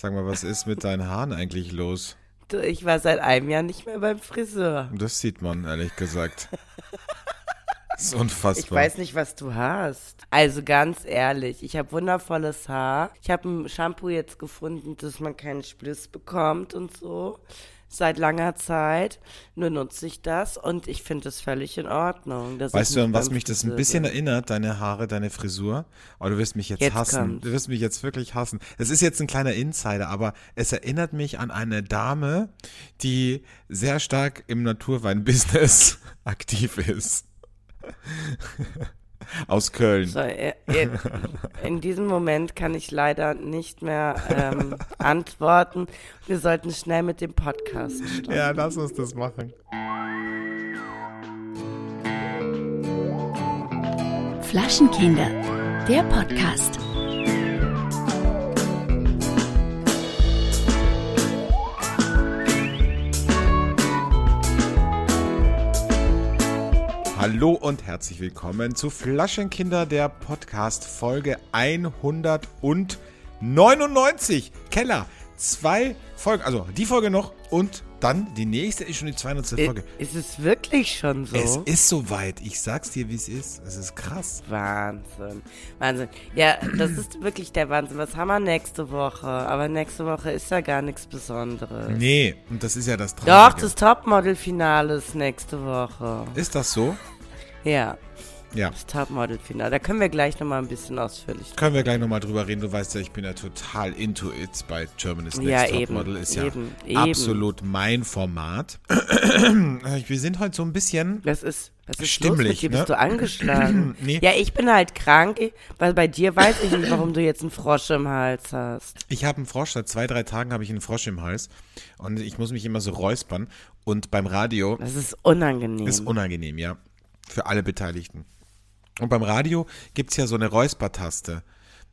Sag mal, was ist mit deinen Haaren eigentlich los? Du, ich war seit einem Jahr nicht mehr beim Friseur. Das sieht man, ehrlich gesagt. Das ist unfassbar. Ich weiß nicht, was du hast. Also ganz ehrlich, ich habe wundervolles Haar. Ich habe ein Shampoo jetzt gefunden, dass man keinen Spliss bekommt und so. Seit langer Zeit. Nur nutze ich das und ich finde es völlig in Ordnung. Weißt du, an was mich das ein bisschen erinnert, deine Haare, deine Frisur? Aber du wirst mich jetzt, Jetzt hassen. kommt's. Du wirst mich jetzt wirklich hassen. Es ist jetzt ein kleiner Insider, aber es erinnert mich an eine Dame, die sehr stark im Naturwein-Business aktiv ist. Aus Köln. So, äh, äh, in diesem Moment kann ich leider nicht mehr ähm, antworten. Wir sollten schnell mit dem Podcast starten. Ja, lass uns das machen. Flaschenkinder, der Podcast. Hallo und herzlich willkommen zu Flaschenkinder, der Podcast Folge 199. Keller, zwei Folgen, also die Folge noch und dann die nächste ist schon die 200. Äh, Folge. Ist es wirklich schon so? Es ist soweit. Ich sag's dir, wie es ist. Es ist krass. Wahnsinn. Wahnsinn. Ja, das ist wirklich der Wahnsinn. Was haben wir nächste Woche? Aber nächste Woche ist ja gar nichts Besonderes. Nee, und das ist ja das Doch, Traurige. das Topmodel-Finale ist nächste Woche. ist das so? Ja, Ja. das Topmodel-Finale. Da können wir gleich nochmal ein bisschen ausführlich Können wir gleich nochmal drüber reden. Du weißt ja, ich bin ja total into it bei Germany's Next Ja, Top eben, Model. Ist ja eben, eben. absolut mein Format. wir sind heute so ein bisschen Das ist, was ist Stimmlich, ne? Bist du angeschlagen? Nee. Ja, ich bin halt krank, weil bei dir weiß ich nicht, warum du jetzt einen Frosch im Hals hast. Ich habe einen Frosch, seit zwei, drei Tagen habe ich einen Frosch im Hals und ich muss mich immer so räuspern. Und beim Radio Das ist unangenehm. ist unangenehm, ja, für alle Beteiligten. Und beim Radio gibt es ja so eine Räuspertaste.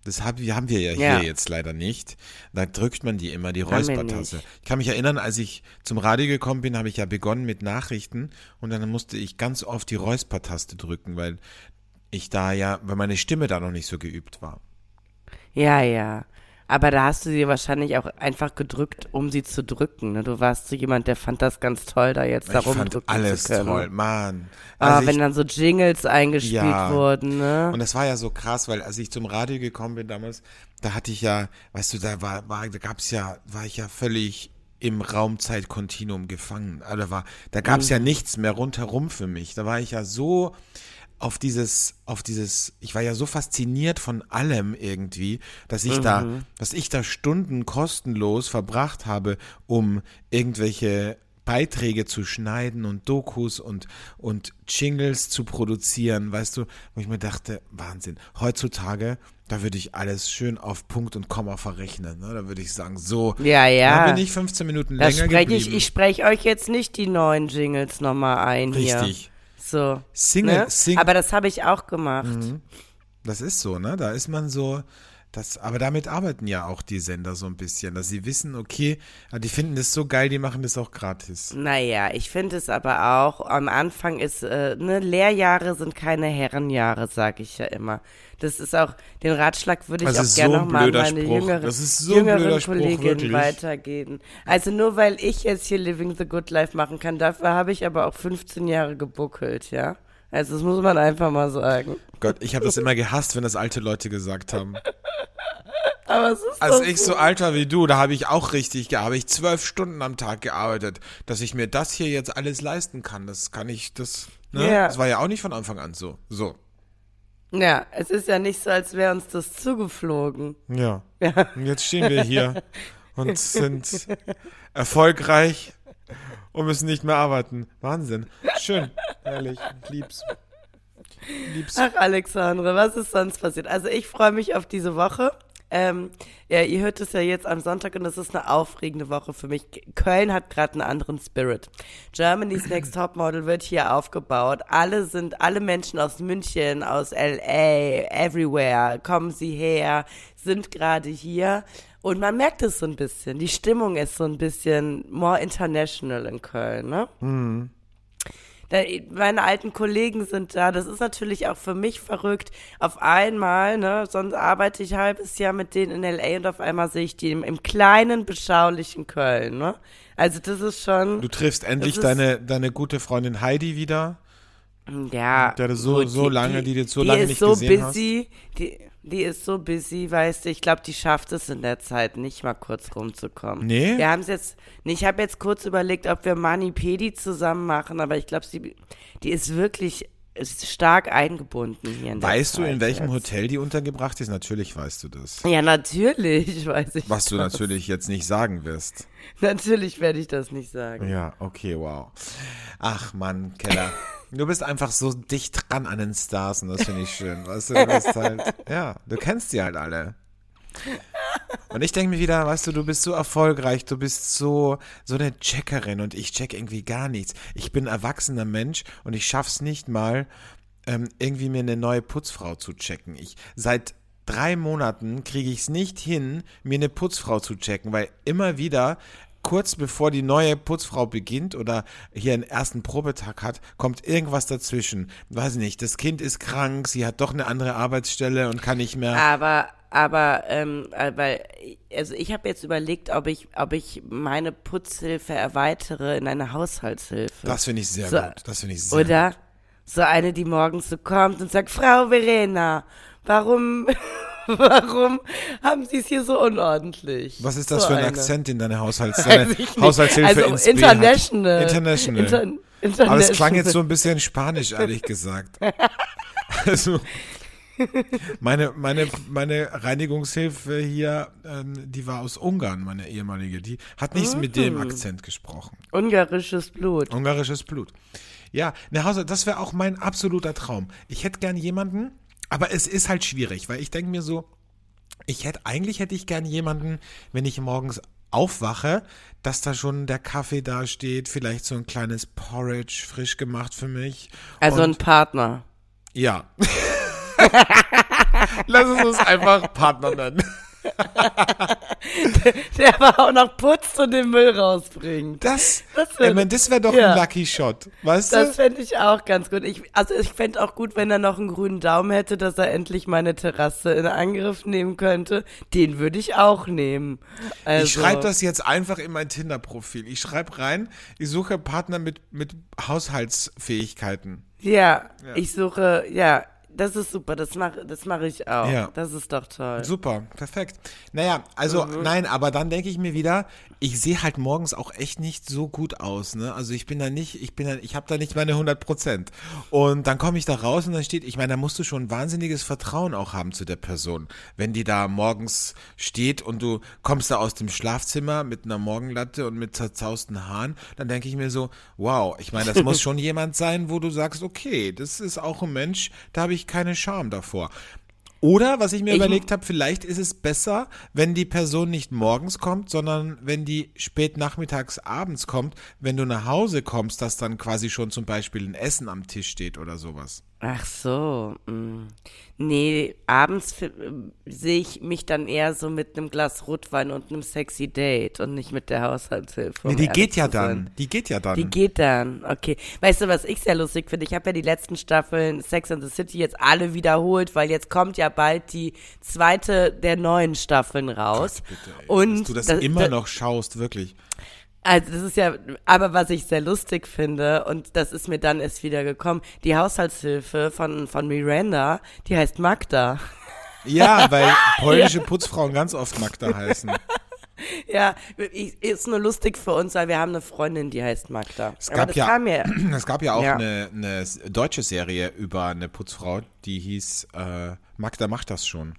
Das haben wir, haben wir ja hier jetzt leider nicht. Da drückt man die immer, die Räuspertaste. Ich kann mich erinnern, als ich zum Radio gekommen bin, habe ich ja begonnen mit Nachrichten und dann musste ich ganz oft die Räuspertaste drücken, weil ich da ja, weil meine Stimme da noch nicht so geübt war. Ja, ja. Aber da hast du sie wahrscheinlich auch einfach gedrückt, um sie zu drücken. Ne? Du warst so jemand, der fand das ganz toll, da jetzt darum alles zu können. toll, Mann. Aber Also wenn ich- dann so Jingles eingespielt Ja. wurden, ne? Und das war ja so krass, weil als ich zum Radio gekommen bin damals, da hatte ich ja, weißt du, da war, war da gab's ja, war ich ja völlig im Raumzeitkontinuum gefangen. Also war, da gab's ja nichts mehr rundherum für mich. Da war ich ja so auf dieses, auf dieses, ich war ja so fasziniert von allem irgendwie, dass ich da, dass ich da Stunden kostenlos verbracht habe, um irgendwelche Beiträge zu schneiden und Dokus und, und Jingles zu produzieren, weißt du, wo ich mir dachte, Wahnsinn, heutzutage, da würde ich alles schön auf Punkt und Komma verrechnen, ne? da würde ich sagen, so, Ja, ja. da bin ich 15 Minuten Da länger spreche geblieben. ich, ich spreche euch jetzt nicht die neuen Jingles nochmal ein hier. Richtig. So. Single, Ne? sing, Aber das habe ich auch gemacht. das ist so, ne, da ist man so, das, aber damit arbeiten ja auch die Sender so ein bisschen, dass sie wissen, okay, ah, die finden das so geil, die machen das auch gratis. Naja, ich finde es aber auch, am Anfang ist, äh, ne, Lehrjahre sind keine Herrenjahre, sage ich ja immer. Das ist auch, den Ratschlag würde ich Das auch gerne so nochmal an meine Spruch. jüngere, so jüngeren blöder Spruch, Kollegin wirklich. weitergeben. Also nur weil ich jetzt hier Living the Good Life machen kann, dafür habe ich aber auch 15 Jahre gebuckelt, ja. Also das muss man einfach mal sagen. Gott, ich habe das immer gehasst, wenn das alte Leute gesagt haben. Aber es ist Als ich so alt war wie du, da habe ich auch richtig gearbeitet. Habe ich zwölf Stunden am Tag gearbeitet, dass ich mir das hier jetzt alles leisten kann. Das kann ich, das, ne? Ja. Das war ja auch nicht von Anfang an so. So. Ja, es ist ja nicht so, als wäre uns das zugeflogen. Ja. Und jetzt stehen wir hier und sind erfolgreich und müssen nicht mehr arbeiten. Wahnsinn. Schön. Ehrlich. Ich lieb's. Lieb's. Ach, Alexandre, was ist sonst passiert? Also ich freue mich auf diese Woche. Ähm, ja, ihr hört es ja jetzt am Sonntag und das ist eine aufregende Woche für mich. Köln hat gerade einen anderen Spirit. Germany's Next Topmodel wird hier aufgebaut. Alle sind, alle Menschen aus München, aus LA, everywhere, kommen sie her, sind gerade hier. Und man merkt es so ein bisschen. Die Stimmung ist so ein bisschen more international in Köln, ne? Da, meine alten Kollegen sind da. Das ist natürlich auch für mich verrückt. Auf einmal, ne, sonst arbeite ich halbes Jahr mit denen in L.A. und auf einmal sehe ich die im, im kleinen, beschaulichen Köln, ne? Also das ist schon. Du triffst endlich deine, deine gute Freundin Heidi wieder. Ja. Der so- gut, so lange, die du jetzt so die lange ist nicht so gesehen hast. busy, Die, die ist so busy, weißt du. Ich glaube, die schafft es in der Zeit nicht mal kurz rumzukommen. Nee? Wir haben es jetzt, nee, ich habe jetzt kurz überlegt, ob wir Mani Pedi zusammen machen, aber ich glaube, sie, die ist wirklich ist stark eingebunden hier in der Weißt du, in Zeit welchem jetzt. Hotel die untergebracht ist? Natürlich weißt du das. Ja, natürlich weiß ich Was du das. natürlich jetzt nicht sagen wirst. Natürlich werde ich das nicht sagen. Ja, okay, wow. Ach Mann, Keller. Du bist einfach so dicht dran an den Stars und das finde ich schön. Weißt du, du bist halt, ja, du kennst die halt alle. Und ich denke mir wieder, weißt du, du bist so erfolgreich, du bist so, so eine Checkerin und ich check irgendwie gar nichts. Ich bin erwachsener Mensch und ich schaff's nicht mal, ähm, irgendwie mir eine neue Putzfrau zu checken. Ich, seit drei Monaten kriege ich es nicht hin, mir eine Putzfrau zu checken, weil immer wieder kurz bevor die neue Putzfrau beginnt oder hier einen ersten Probetag hat, kommt irgendwas dazwischen. Weiß ich nicht, das Kind ist krank, sie hat doch eine andere Arbeitsstelle und kann nicht mehr. Aber, aber, ähm, äh, weil, also ich habe jetzt überlegt, ob ich, ob ich meine Putzhilfe erweitere in eine Haushaltshilfe. Das finde ich sehr So, gut. Das finde ich sehr Oder so eine, die morgens so kommt und sagt, Frau Verena, warum, warum haben Sie es hier so unordentlich? Was ist das so für ein eine. Akzent in deiner Haushalts deine. Haushaltshilfe also international. International. Inter international. Aber es klang jetzt so ein bisschen spanisch, ehrlich gesagt. Also, meine, meine, meine Reinigungshilfe hier, ähm, die war aus Ungarn, meine ehemalige. Die hat nichts mit Mhm. dem Akzent gesprochen. Ungarisches Blut. Ungarisches Blut. Ja, eine das wäre auch mein absoluter Traum. Ich hätte gern jemanden, aber es ist halt schwierig, weil ich denke mir so, ich hätte, eigentlich hätte ich gern jemanden, wenn ich morgens aufwache, dass da schon der Kaffee da steht, vielleicht so ein kleines Porridge frisch gemacht für mich. Also ein Und, Partner. ja. Lass es uns einfach Partner nennen. Der aber auch noch putzt und den Müll rausbringt. Das, Das wär- ich mein, das wäre doch ja. ein Lucky Shot, weißt Das du? fände ich auch ganz gut. Ich, also ich fände auch gut, wenn er noch einen grünen Daumen hätte, dass er endlich meine Terrasse in Angriff nehmen könnte. Den würde ich auch nehmen. Also, Ich schreibe das jetzt einfach in mein Tinder-Profil. Ich schreibe rein, ich suche Partner mit, mit Haushaltsfähigkeiten. Ja, ich suche, ja, das ist super. Das mache das mach ich auch. Ja. Das ist doch toll. Super, perfekt. Naja, also nein, aber dann denke ich mir wieder, ich sehe halt morgens auch echt nicht so gut aus, ne? Also ich bin da nicht, ich bin da, ich habe da nicht meine 100 Prozent. Und dann komme ich da raus und dann steht, ich meine, da musst du schon wahnsinniges Vertrauen auch haben zu der Person. Wenn die da morgens steht und du kommst da aus dem Schlafzimmer mit einer Morgenlatte und mit zerzausten Haaren, dann denke ich mir so, wow, ich meine, das muss schon jemand sein, wo du sagst, okay, das ist auch ein Mensch, da habe ich keine Scham davor. Oder, was ich mir Ich- überlegt habe, vielleicht ist es besser, wenn die Person nicht morgens kommt, sondern wenn die spät nachmittags, abends kommt, wenn du nach Hause kommst, dass dann quasi schon zum Beispiel ein Essen am Tisch steht oder sowas. Ach so. mm. Nee, abends sehe ich mich dann eher so mit einem Glas Rotwein und einem sexy Date und nicht mit der Haushaltshilfe. um Nee, die geht ja dann. Die geht ja dann. Die geht dann, okay. Weißt du, was ich sehr lustig finde? Ich habe ja die letzten Staffeln Sex and the City jetzt alle wiederholt, weil jetzt kommt ja bald die zweite der neuen Staffeln raus. Bitte, ey, Und dass du das, das- immer das- noch schaust, wirklich. Also das ist ja, aber was ich sehr lustig finde, und das ist mir dann erst wieder gekommen, die Haushaltshilfe von, von Miranda, die heißt Magda. Ja, weil polnische Putzfrauen ganz oft Magda heißen. Ja, ist nur lustig für uns, weil wir haben eine Freundin, die heißt Magda. Es gab ja, mir. es gab ja auch Ja. Eine, eine deutsche Serie über eine Putzfrau, die hieß äh, Magda macht das schon.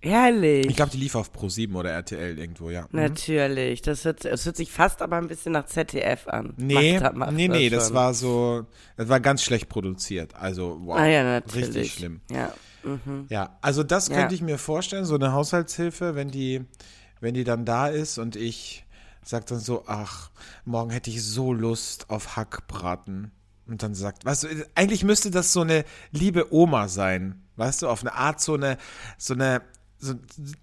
Herrlich. Ich glaube, die lief auf Pro7 oder RTL irgendwo, ja. Mhm. Natürlich. Das hört, das hört sich fast aber ein bisschen nach ZDF an. Nee, Magda macht nee, nee, das schon. war so, das war ganz schlecht produziert. Also, wow. Ah ja, natürlich. Richtig schlimm. Ja. Mhm. Ja, also das Ja. könnte ich mir vorstellen, so eine Haushaltshilfe, wenn die, wenn die dann da ist und ich sag dann so, ach, morgen hätte ich so Lust auf Hackbraten. Und dann sagt, weißt du, eigentlich müsste das so eine liebe Oma sein. Weißt du, auf eine Art so eine, so eine, so,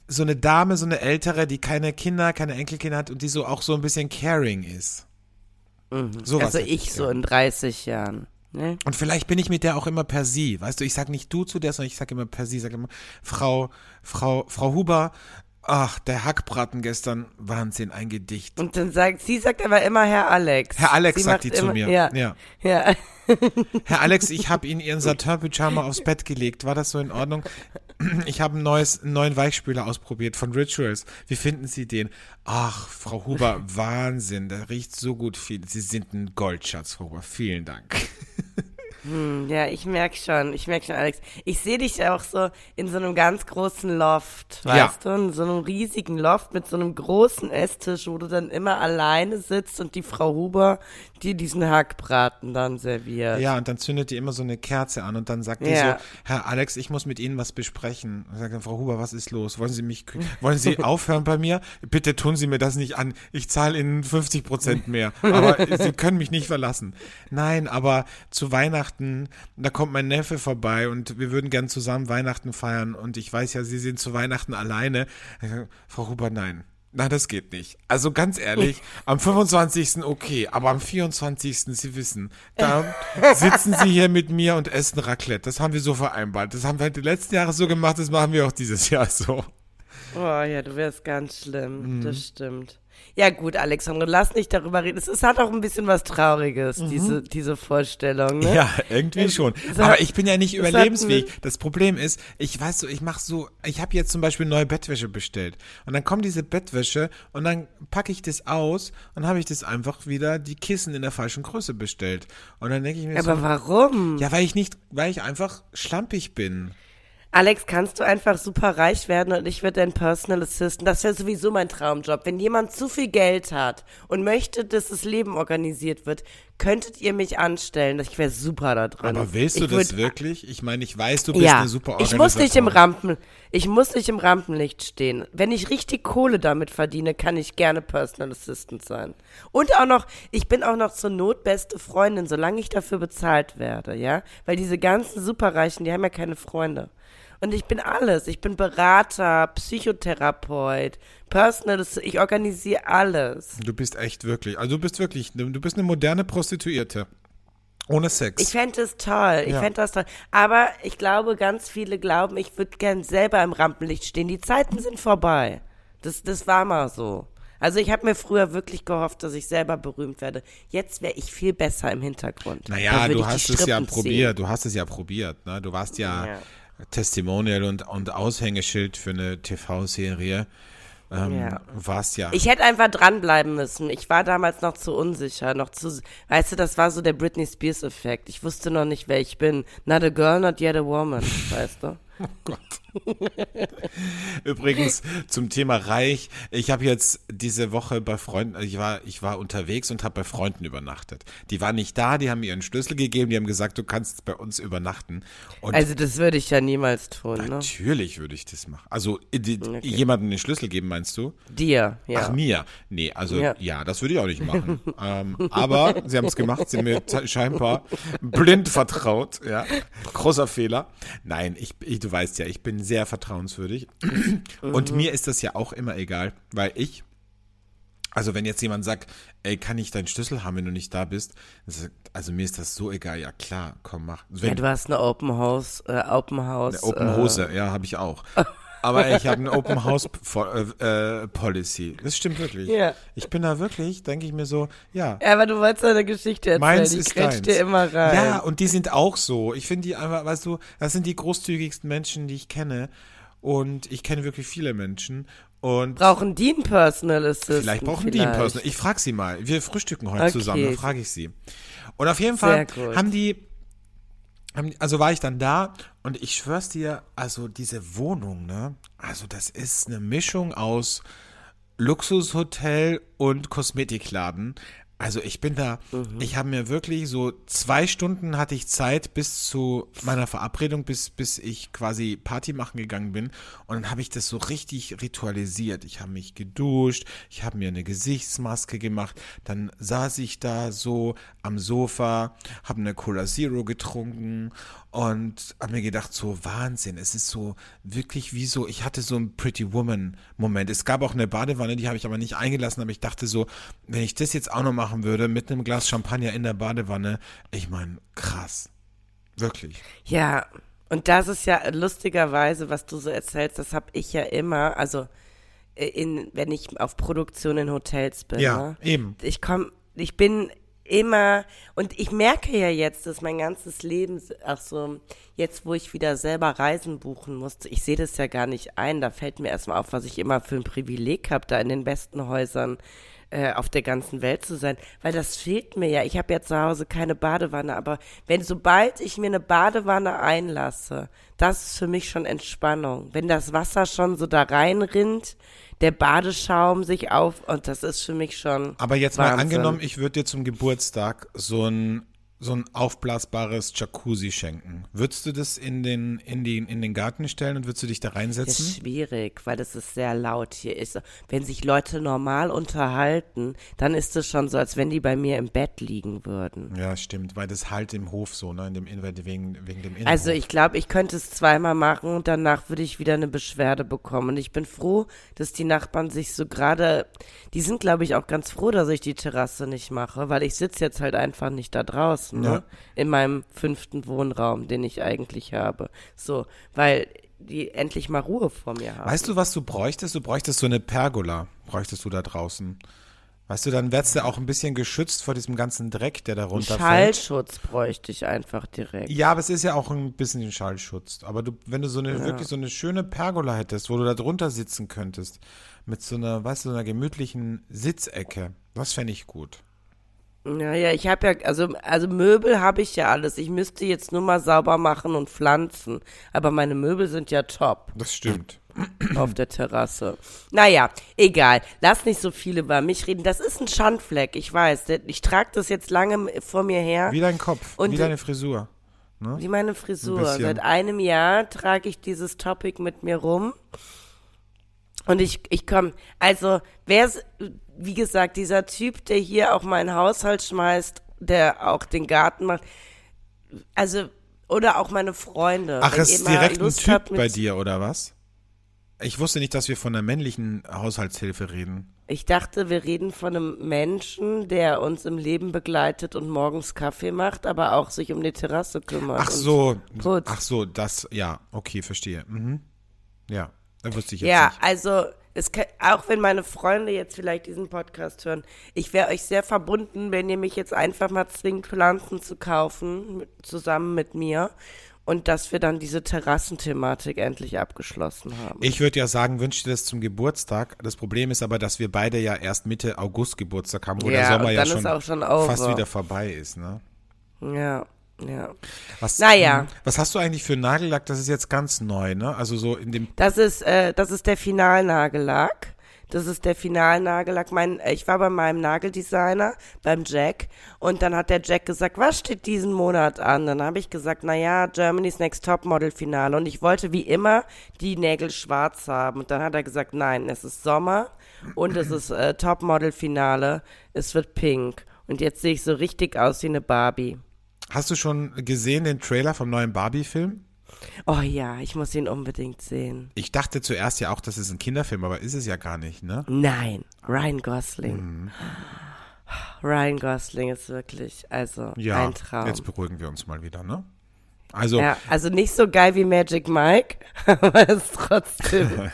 so eine Dame, so eine ältere, die keine Kinder, keine Enkelkinder hat und die so auch so ein bisschen caring ist. Sowas also hätte ich so in 30 Jahren. Ne? Und vielleicht bin ich mit der auch immer per Sie. Weißt du, ich sag nicht du zu der, sondern ich sag immer per Sie. Ich sag immer, Frau, Frau, Frau Huber, ach, der Hackbraten gestern, Wahnsinn, ein Gedicht. Und dann sagt, sie sagt aber immer Herr Alex. Herr Alex sie sagt die zu immer, mir. Ja. Ja. ja. Herr Alex, ich habe Ihnen Ihren Satin-Pyjama aufs Bett gelegt. War das so in Ordnung? Ich habe ein neues, einen neuen Weichspüler ausprobiert von Rituals. Wie finden Sie den? Ach, Frau Huber, Wahnsinn. Der riecht so gut viel. Sie sind ein Goldschatz, Frau Huber. Vielen Dank. Ja, ich merk schon, ich merk schon, Alex. Ich sehe dich auch so in so einem ganz großen Loft, Ja. weißt du? In so einem riesigen Loft mit so einem großen Esstisch, wo du dann immer alleine sitzt und die Frau Huber dir diesen Hackbraten dann serviert. Ja, und dann zündet die immer so eine Kerze an und dann sagt die Ja. so, Herr Alex, ich muss mit Ihnen was besprechen. Und sagt dann, Frau Huber, was ist los? Wollen Sie mich, wollen Sie aufhören bei mir? Bitte tun Sie mir das nicht an. Ich zahle Ihnen 50 Prozent mehr. Aber Sie können mich nicht verlassen. Nein, aber zu Weihnachten, da kommt mein Neffe vorbei und wir würden gern zusammen Weihnachten feiern und ich weiß ja, Sie sind zu Weihnachten alleine. Frau Huber, nein. Nein, das geht nicht. Also ganz ehrlich, am 25. okay, aber am 24. Sie wissen, da sitzen Sie hier mit mir und essen Raclette. Das haben wir so vereinbart. Das haben wir die letzten Jahre so gemacht, das machen wir auch dieses Jahr so. Oh ja, du wärst ganz schlimm, Mhm. das stimmt. Ja gut, Alexandre, lass nicht darüber reden. Es, es hat auch ein bisschen was Trauriges, diese, diese Vorstellung, ne? Mhm. Ja, irgendwie schon. es Aber hat- ich bin ja nicht überlebensfähig. Das Problem ist, ich weiß so, ich mache so, ich habe jetzt zum Beispiel neue Bettwäsche bestellt. Und dann kommt diese Bettwäsche und dann packe ich das aus und habe ich das einfach wieder die Kissen in der falschen Größe bestellt. Und dann denke ich mir Aber so, warum? ja, weil ich nicht, weil ich einfach schlampig bin. Alex, kannst du einfach super reich werden und ich werde dein Personal Assistant? Das wäre sowieso mein Traumjob. Wenn jemand zu viel Geld hat und möchte, dass das Leben organisiert wird, könntet ihr mich anstellen. Ich wäre super da drin. Aber willst du ich das würd- wirklich? Ich meine, ich weiß, du bist Ja, eine super ich muss nicht im. Rampen, ich muss nicht im Rampenlicht stehen. Wenn ich richtig Kohle damit verdiene, kann ich gerne Personal Assistant sein. Und auch noch, ich bin auch noch zur Not beste Freundin, solange ich dafür bezahlt werde, ja? Weil diese ganzen Superreichen, die haben ja keine Freunde. Und ich bin alles. Ich bin Berater, Psychotherapeut, Personal ich organisiere alles. Du bist echt wirklich, also du bist wirklich, du bist eine moderne Prostituierte. Ohne Sex. Ich fände es toll, ich Ja. fände das toll. Aber ich glaube, ganz viele glauben, ich würde gern selber im Rampenlicht stehen. Die Zeiten sind vorbei. Das, das war mal so. Also ich habe mir früher wirklich gehofft, dass ich selber berühmt werde. Jetzt wäre ich viel besser im Hintergrund. Naja, du hast es ja probiert, du hast es ja probiert, ne? Du warst ja, Ja. Testimonial und, und Aushängeschild für eine TV-Serie. Ähm, Ja. Warst ja. Ich hätte einfach dranbleiben müssen. Ich war damals noch zu unsicher, noch zu, weißt du, das war so der Britney Spears Effekt. Ich wusste noch nicht, wer ich bin. Not a girl, not yet a woman, weißt du? Oh Gott. Übrigens zum Thema reich. Ich habe jetzt diese Woche bei Freunden, ich war, ich war unterwegs und habe bei Freunden übernachtet. Die waren nicht da, die haben mir ihren Schlüssel gegeben, die haben gesagt, du kannst bei uns übernachten. Und Also das würde ich ja niemals tun, ne? natürlich würde ich das machen. Also die, jemandem den Schlüssel geben, meinst du? Dir, ja. Ach, mir? Nee, also ja, Ja. das würde ich auch nicht machen. ähm, aber sie haben es gemacht, sind mir z- scheinbar blind vertraut. Ja, großer Fehler. Nein, ich, ich, du weißt ja, ich bin sehr vertrauenswürdig. Und mir ist das ja auch immer egal, weil ich, also wenn jetzt jemand sagt, ey, kann ich deinen Schlüssel haben, wenn du nicht da bist? Also mir ist das so egal. Ja klar, komm, mach. Wenn, Ja, du hast eine Open House, äh, Open House. eine Open äh, Hose, ja, habe ich auch. Aber ich habe eine Open House äh, äh, Policy. Das stimmt wirklich. Ja. Ich bin da wirklich, denke ich mir so, ja. Ja, aber du wolltest eine Geschichte erzählen. Meins die ist deins. dir immer rein. Ja, und die sind auch so. Ich finde die einfach, weißt du, das sind die großzügigsten Menschen, die ich kenne. Und ich kenne wirklich viele Menschen. Und Brauchen die einen Personal Assistant? vielleicht brauchen die einen vielleicht? Personal. Ich frage sie mal. Wir frühstücken heute Okay. zusammen, dann frage ich sie. Und auf jeden Fall die, haben, die- also war ich dann da und ich schwör's dir, also diese Wohnung, ne, also das ist eine Mischung aus Luxushotel und Kosmetikladen. Also ich bin da, Mhm. ich habe mir wirklich so zwei Stunden hatte ich Zeit bis zu meiner Verabredung, bis, bis ich quasi Party machen gegangen bin. Und dann habe ich das so richtig ritualisiert. Ich habe mich geduscht, ich habe mir eine Gesichtsmaske gemacht, dann saß ich da so am Sofa, habe eine Cola Zero getrunken und habe mir gedacht, so Wahnsinn, es ist so wirklich wie so, ich hatte so einen Pretty Woman Moment. Es gab auch eine Badewanne, die habe ich aber nicht eingelassen, aber ich dachte so, wenn ich das jetzt auch noch mache, machen würde mit einem Glas Champagner in der Badewanne, ich meine, krass. Wirklich. Ja, und das ist ja lustigerweise, was du so erzählst, das habe ich ja immer, also äh, in, wenn ich auf Produktion in Hotels bin. Ja, ne? eben. Ich komme, ich bin immer, und ich merke ja jetzt, dass mein ganzes Leben, ach so, jetzt wo ich wieder selber Reisen buchen musste, ich sehe das ja gar nicht ein, da fällt mir erstmal auf, was ich immer für ein Privileg habe, da in den besten Häusern äh, auf der ganzen Welt zu sein, weil das fehlt mir ja. Ich habe ja zu Hause keine Badewanne, aber wenn sobald ich mir eine Badewanne einlasse, das ist für mich schon Entspannung. Wenn das Wasser schon so da reinrinnt, der Badeschaum sich auf und das ist für mich schon. Aber jetzt mal Wahnsinn. angenommen, ich würde dir zum Geburtstag so ein so ein aufblasbares Jacuzzi schenken. Würdest du das in den, in den, in den Garten stellen und würdest du dich da Das reinsetzen? ist schwierig, weil das ist sehr laut hier ist. Wenn sich Leute normal unterhalten, dann ist es schon so, als wenn die bei mir im Bett liegen würden. Ja, stimmt, weil das halt im Hof so, ne, in dem, in, wegen, wegen dem Innenhof. Also ich glaube, ich könnte es zweimal machen und danach würde ich wieder eine Beschwerde bekommen. Und ich bin froh, dass die Nachbarn sich so gerade, die sind glaube ich auch ganz froh, dass ich die Terrasse nicht mache, weil ich sitze jetzt halt einfach nicht da draußen, Ja. ne? in meinem fünften Wohnraum, den ich eigentlich habe. So, weil die endlich mal Ruhe vor mir haben. Weißt du, was du bräuchtest? Du bräuchtest so eine Pergola, bräuchtest du da draußen. Weißt du, dann wärst du auch ein bisschen geschützt vor diesem ganzen Dreck, der da runterfällt. Schallschutz bräuchte ich einfach direkt. Ja, aber es ist ja auch ein bisschen Schallschutz. Aber du, wenn du so eine wirklich so eine schöne Pergola hättest, wo du da drunter sitzen könntest, mit so einer, weißt du, so einer gemütlichen Sitzecke, das fände ich gut. Naja, ich habe ja, also, also Möbel habe ich ja alles. Ich müsste jetzt nur mal sauber machen und pflanzen. Aber meine Möbel sind ja top Das stimmt. auf der Terrasse. Naja, egal. Lass nicht so viel über mich reden. Das ist ein Schandfleck, ich weiß. Ich trage das jetzt lange vor mir her. Wie dein Kopf, Und wie deine Frisur. Ne? Wie meine Frisur. Ein. Seit einem Jahr trage ich dieses Topic mit mir rum. Und ich, ich komme, also, wer wie gesagt, dieser Typ, der hier auch meinen Haushalt schmeißt, der auch den Garten macht, also, oder auch meine Freunde. Ach, ihr ist direkt ein Typ bei dir, oder was? Ich wusste nicht, dass wir von einer männlichen Haushaltshilfe reden. Ich dachte, wir reden von einem Menschen, der uns im Leben begleitet und morgens Kaffee macht, aber auch sich um die Terrasse kümmert. Ach so, putzt. ach so, das, ja, okay, verstehe. Mhm. Ja, da wusste ich jetzt Ja, nicht. also kann, auch wenn meine Freunde jetzt vielleicht diesen Podcast hören, ich wäre euch sehr verbunden, wenn ihr mich jetzt einfach mal zwingt, Pflanzen zu kaufen, mit, zusammen mit mir. Und dass wir dann diese Terrassenthematik endlich abgeschlossen haben. Ich würde ja sagen, wünsche dir das zum Geburtstag. Das Problem ist aber, dass wir beide ja erst Mitte August Geburtstag haben, wo Ja, der Sommer ja dann schon, schon fast wieder vorbei ist. Ne? ja, ja. Was, Naja. hm, Was hast du eigentlich für Nagellack? Das ist jetzt ganz neu, ne? Also so in dem. Das ist, äh, das ist der Finalnagellack. Das ist der Finalnagellack. Mein, äh, ich war bei meinem Nageldesigner, beim Jack, und dann hat der Jack gesagt, was steht diesen Monat an? Dann habe ich gesagt, na ja, Germany's Next Topmodel Finale. Und ich wollte wie immer die Nägel schwarz haben. Und dann hat er gesagt, nein, es ist Sommer und es ist äh, Topmodel Finale. Es wird pink. Und jetzt sehe ich so richtig aus wie eine Barbie. Hast du schon gesehen den Trailer vom neuen Barbie-Film? Oh ja, ich muss ihn unbedingt sehen. Ich dachte zuerst ja auch, das ist ein Kinderfilm, aber ist es ja gar nicht, ne? Nein, Ryan Gosling. Mhm. Ryan Gosling ist wirklich, also Ja, ein Traum. jetzt beruhigen wir uns mal wieder, ne? Also, Ja, also nicht so geil wie Magic Mike, aber es ist trotzdem.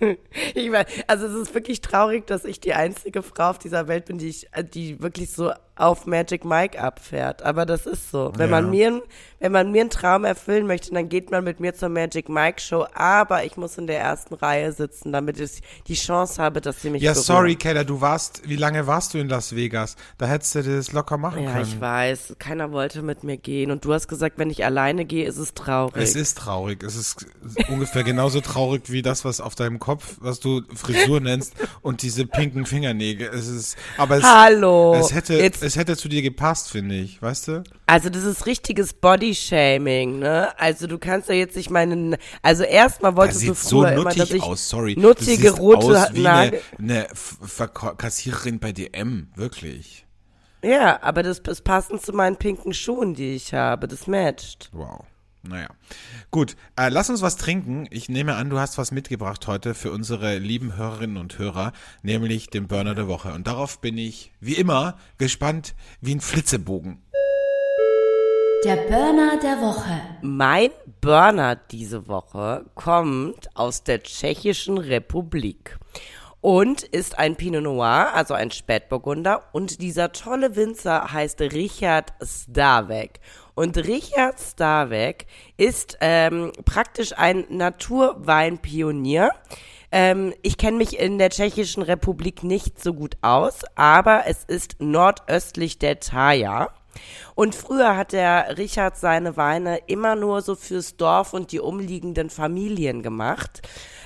ich weiß, also es ist wirklich traurig, dass ich die einzige Frau auf dieser Welt bin, die ich, die wirklich so auf Magic Mike abfährt. Aber das ist so. Wenn Ja. man mir, wenn man mir einen Traum erfüllen möchte, dann geht man mit mir zur Magic Mike Show. Aber ich muss in der ersten Reihe sitzen, damit ich die Chance habe, dass sie mich ja, berühren. sorry, Keller, du warst, wie lange warst du in Las Vegas? Da hättest du das locker machen Ja, können. ich weiß. Keiner wollte mit mir gehen. Und du hast gesagt, wenn ich alleine gehe, ist es traurig. Es ist traurig. Es ist ungefähr genauso traurig wie das, was auf deinem Kopf, was du Frisur nennst und diese pinken Fingernägel. Es ist, aber es, Hallo. es hätte, Jetzt, es hätte zu dir gepasst, finde ich, weißt du? also das ist richtiges Bodyshaming, ne? Also du kannst ja jetzt nicht meinen, also erstmal Das wolltest du sieht so früher immer, dass ich aus, sorry. nuttige du siehst rote aus wie eine, Nagel. eine Kassiererin bei DM, wirklich. Ja, aber das ist passend zu meinen pinken Schuhen, die ich habe. Das matcht. Wow. Naja. Gut, äh, lass uns was trinken. Ich nehme an, du hast was mitgebracht heute für unsere lieben Hörerinnen und Hörer, nämlich den Burner der Woche. Und darauf bin ich, wie immer, gespannt wie ein Flitzebogen. Der Burner der Woche. Mein Burner diese Woche kommt aus der Tschechischen Republik und ist ein Pinot Noir, also ein Spätburgunder. Und dieser tolle Winzer heißt Richard Stavek. Und Richard Stavek ist ähm, praktisch ein Naturweinpionier. Ähm, ich kenne mich in der Tschechischen Republik nicht so gut aus, aber es ist nordöstlich der Thaya. Und früher hat der Richard seine Weine immer nur so fürs Dorf und die umliegenden Familien gemacht.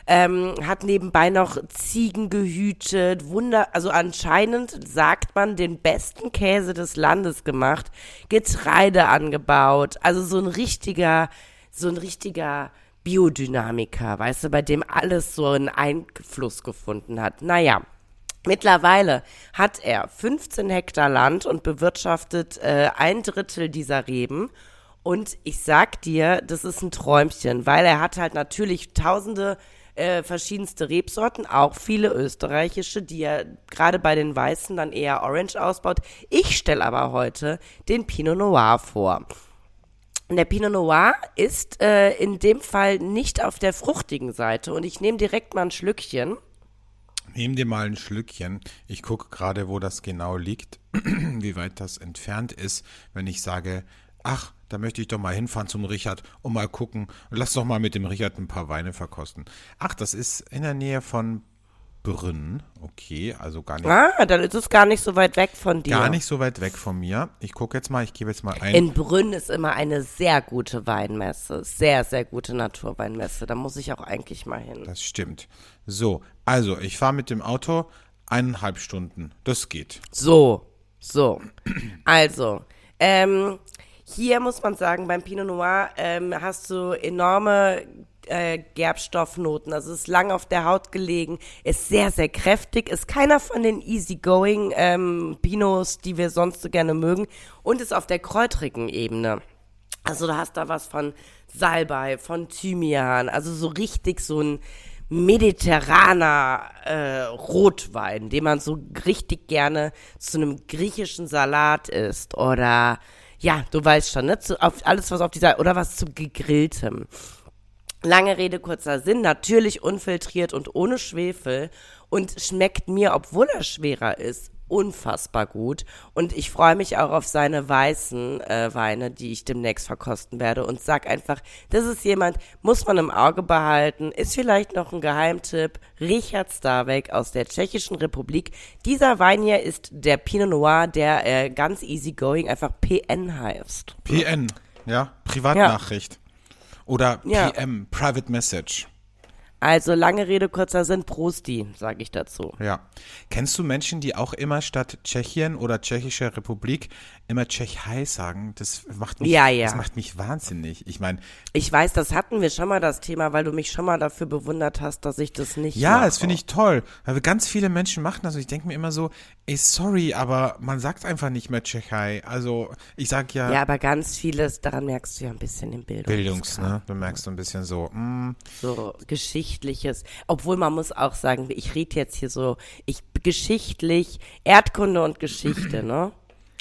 Ähm, hat nebenbei noch Ziegen gehütet, Wunder, also anscheinend sagt man den besten Käse des Landes gemacht, Getreide angebaut, also so ein richtiger, so ein richtiger Biodynamiker, weißt du, bei dem alles so einen Einfluss gefunden hat. Naja. Mittlerweile hat er 15 Hektar Land und bewirtschaftet äh, ein Drittel dieser Reben. Und ich sag dir, das ist ein Träumchen, weil er hat halt natürlich tausende äh, verschiedenste Rebsorten, auch viele österreichische, die er gerade bei den Weißen dann eher Orange ausbaut. Ich stelle aber heute den Pinot Noir vor. Der Pinot Noir ist äh, in dem Fall nicht auf der fruchtigen Seite und ich nehme direkt mal ein Schlückchen. Nehm dir mal ein Schlückchen. Ich gucke gerade, wo das genau liegt, wie weit das entfernt ist, wenn ich sage, ach, da möchte ich doch mal hinfahren zum Richard und mal gucken. Lass doch mal mit dem Richard ein paar Weine verkosten. Ach, das ist in der Nähe von Brünn. Okay, also gar nicht. Ah, dann ist es gar nicht so weit weg von dir. Gar nicht so weit weg von mir. Ich gucke jetzt mal, ich gebe jetzt mal ein. In Brünn ist immer eine sehr gute Weinmesse. Sehr, sehr gute Naturweinmesse. Da muss ich auch eigentlich mal hin. Das stimmt. So, also ich fahre mit dem Auto eineinhalb Stunden. Das geht. So, so. Also, ähm, hier muss man sagen, beim Pinot Noir ähm, hast du enorme äh, Gerbstoffnoten. Also ist lang auf der Haut gelegen, ist sehr, sehr kräftig, ist keiner von den easygoing ähm, Pinots, die wir sonst so gerne mögen und ist auf der kräutrigen Ebene. Also du hast da was von Salbei, von Thymian, also so richtig so ein mediterraner äh, Rotwein, den man so richtig gerne zu einem griechischen Salat isst oder ja, du weißt schon, ne, zu, auf alles was auf dieser oder was zu gegrilltem. Lange Rede, kurzer Sinn, natürlich unfiltriert und ohne Schwefel und schmeckt mir, obwohl er schwerer ist, unfassbar gut. Und ich freue mich auch auf seine weißen äh, Weine, die ich demnächst verkosten werde und sag einfach, das ist jemand, muss man im Auge behalten, ist vielleicht noch ein Geheimtipp. Richard Starbeck aus der Tschechischen Republik. Dieser Wein hier ist der Pinot Noir, der äh, ganz easygoing einfach PN heißt. PN, ja, Privatnachricht. Oder Ja. PM, Private Message. Also lange Rede, kurzer Sinn, Prosti, sage ich dazu. Ja. Kennst du Menschen, die auch immer statt Tschechien oder Tschechische Republik immer Tschechei sagen? Das macht mich, Ja, ja. Das macht mich wahnsinnig. Ich meine, Ich weiß, das hatten wir schon mal das Thema, weil du mich schon mal dafür bewundert hast, dass ich das nicht ja, mache. das finde ich toll. Weil ganz viele Menschen machen das und ich denke mir immer so, ey, sorry, aber man sagt einfach nicht mehr Tschechei. Also, ich sag ja, Ja, aber ganz vieles, daran merkst du ja ein bisschen den Bildungs. Bildungs, ne? Du merkst so ein bisschen so, mm, So geschichtliches. Obwohl man muss auch sagen, ich rede jetzt hier so, ich geschichtlich, Erdkunde und Geschichte, ne?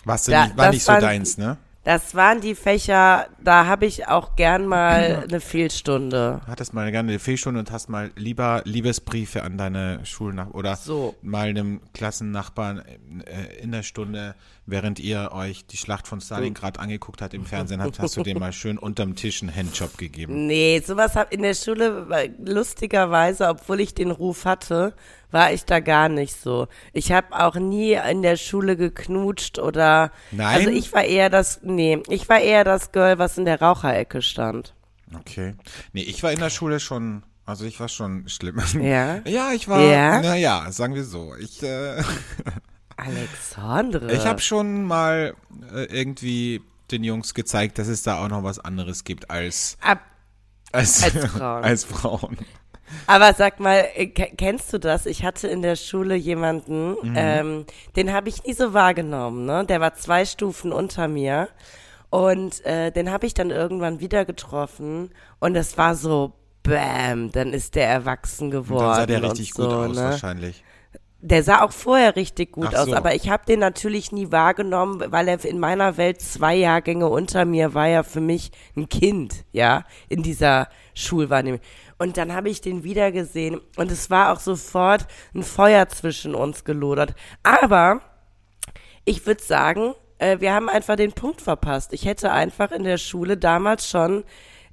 warst du Da- nicht, war das nicht so waren- deins, ne? Das waren die Fächer, da habe ich auch gern mal eine Fehlstunde. Hattest mal gerne eine Fehlstunde und hast mal lieber Liebesbriefe an deine Schulnach oder So. mal einem Klassennachbarn äh, in der Stunde, während ihr euch die Schlacht von Stalingrad angeguckt habt im Fernsehen, habt, hast du dem mal schön unterm Tisch einen Handjob gegeben. Nee, sowas hab in der Schule lustigerweise, obwohl ich den Ruf hatte, war ich da gar nicht so. Ich habe auch nie in der Schule geknutscht oder Nein? Also ich war eher das nee, ich war eher das Girl, was in der Raucherecke stand. Okay. Nee, ich war in der Schule schon, also ich war schon schlimm. Ja? Ja, ich war, Ja? naja, sagen wir so. Ich, äh, Alexandre. ich habe schon mal äh, irgendwie den Jungs gezeigt, dass es da auch noch was anderes gibt als Ab, als, Als Frauen. als Frauen. aber sag mal, äh, ke- kennst du das? Ich hatte in der Schule jemanden, Mhm. ähm, den habe ich nie so wahrgenommen, ne? Der war zwei Stufen unter mir. Und äh, den habe ich dann irgendwann wieder getroffen und es war so, bam, dann ist der erwachsen geworden. Und dann sah der richtig und gut so, aus ne? wahrscheinlich. Der sah auch vorher richtig gut Ach aus, so. aber ich habe den natürlich nie wahrgenommen, weil er in meiner Welt zwei Jahrgänge unter mir war ja für mich ein Kind, ja, in dieser Schulwahrnehmung. Und dann habe ich den wieder gesehen und es war auch sofort ein Feuer zwischen uns gelodert. Aber ich würde sagen, äh, wir haben einfach den Punkt verpasst. Ich hätte einfach in der Schule damals schon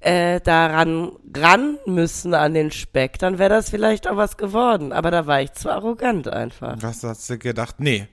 äh, daran ran müssen an den Speck, dann wäre das vielleicht auch was geworden. Aber da war ich zu arrogant einfach. Was hast du gedacht? Nee.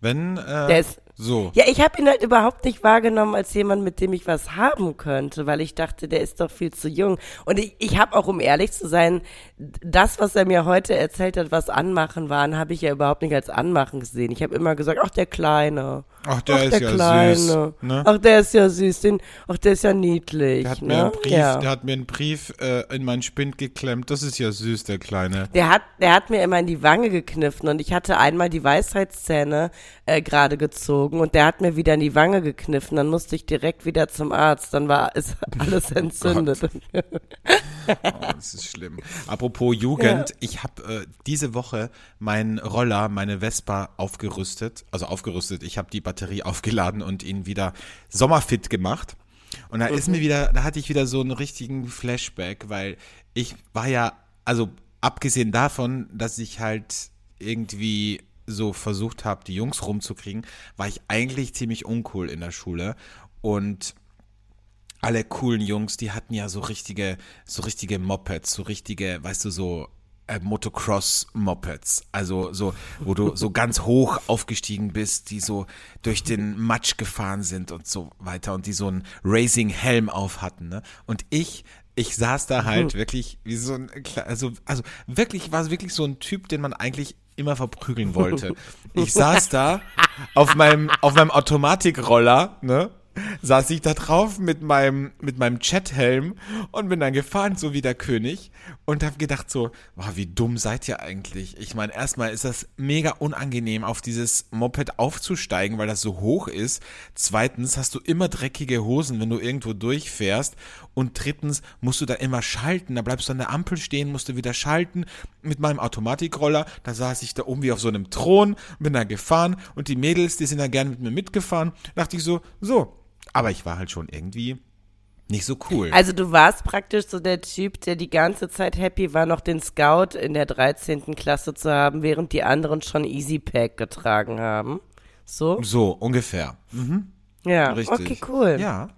Wenn, äh, Der ist- so. Ja, ich habe ihn halt überhaupt nicht wahrgenommen als jemand, mit dem ich was haben könnte, weil ich dachte, der ist doch viel zu jung. Und ich, ich habe auch, um ehrlich zu sein, das, was er mir heute erzählt hat, was Anmachen waren, habe ich ja überhaupt nicht als Anmachen gesehen. Ich habe immer gesagt, ach, der Kleine. Ach, der ach, ist der ja Kleine. süß. Ne? Ach, der ist ja süß. Den, ach, der ist ja niedlich. Der hat, ne? mir einen Brief, ja. der hat mir einen Brief äh, in meinen Spind geklemmt. Das ist ja süß, der Kleine. Der hat, der hat mir immer in die Wange gekniffen und ich hatte einmal die Weisheitszähne äh, gerade gezogen und der hat mir wieder in die Wange gekniffen. Dann musste ich direkt wieder zum Arzt. Dann war ist alles entzündet. Oh, das ist schlimm. Apropos Jugend, ich habe äh, diese Woche meinen Roller, meine Vespa aufgerüstet. Also aufgerüstet. Ich habe die Batterie aufgeladen und ihn wieder sommerfit gemacht. Und da ist mir wieder, da hatte ich wieder so einen richtigen Flashback, weil ich war ja, also abgesehen davon, dass ich halt irgendwie so versucht habe, die Jungs rumzukriegen, war ich eigentlich ziemlich uncool in der Schule. Und alle coolen Jungs, die hatten ja so richtige, so richtige Mopeds, so richtige, weißt du, so äh, Motocross-Mopeds. Also so, wo du so ganz hoch aufgestiegen bist, die so durch den Matsch gefahren sind und so weiter und die so einen Racing-Helm auf hatten. Ne? Und ich, ich saß da halt wirklich wie so ein, also, also wirklich, war wirklich so ein Typ, den man eigentlich immer verprügeln wollte. Ich saß da auf meinem, auf meinem Automatikroller, ne? Saß ich da drauf mit meinem, mit meinem Chathelm und bin dann gefahren, so wie der König und habe gedacht so, wow, wie dumm seid ihr eigentlich? Ich meine, erstmal ist das mega unangenehm, auf dieses Moped aufzusteigen, weil das so hoch ist. Zweitens hast du immer dreckige Hosen, wenn du irgendwo durchfährst. Und drittens musst du da immer schalten. Da bleibst du an der Ampel stehen, musst du wieder schalten. Mit meinem Automatikroller, da saß ich da oben wie auf so einem Thron, bin da gefahren und die Mädels, die sind da gerne mit mir mitgefahren. Dachte ich so, so. Aber ich war halt schon irgendwie nicht so cool. Also du warst praktisch so der Typ, der die ganze Zeit happy war, noch den Scout in der 13. Klasse zu haben, während die anderen schon Easy Pack getragen haben. So? so, ungefähr. Mhm, Ja, richtig. okay, cool. Ja.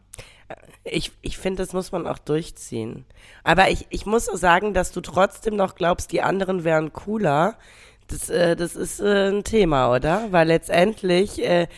Ich, ich finde, das muss man auch durchziehen. Aber ich, ich muss sagen, dass du trotzdem noch glaubst, die anderen wären cooler. Das, äh, das ist äh, ein Thema, oder? Weil letztendlich äh,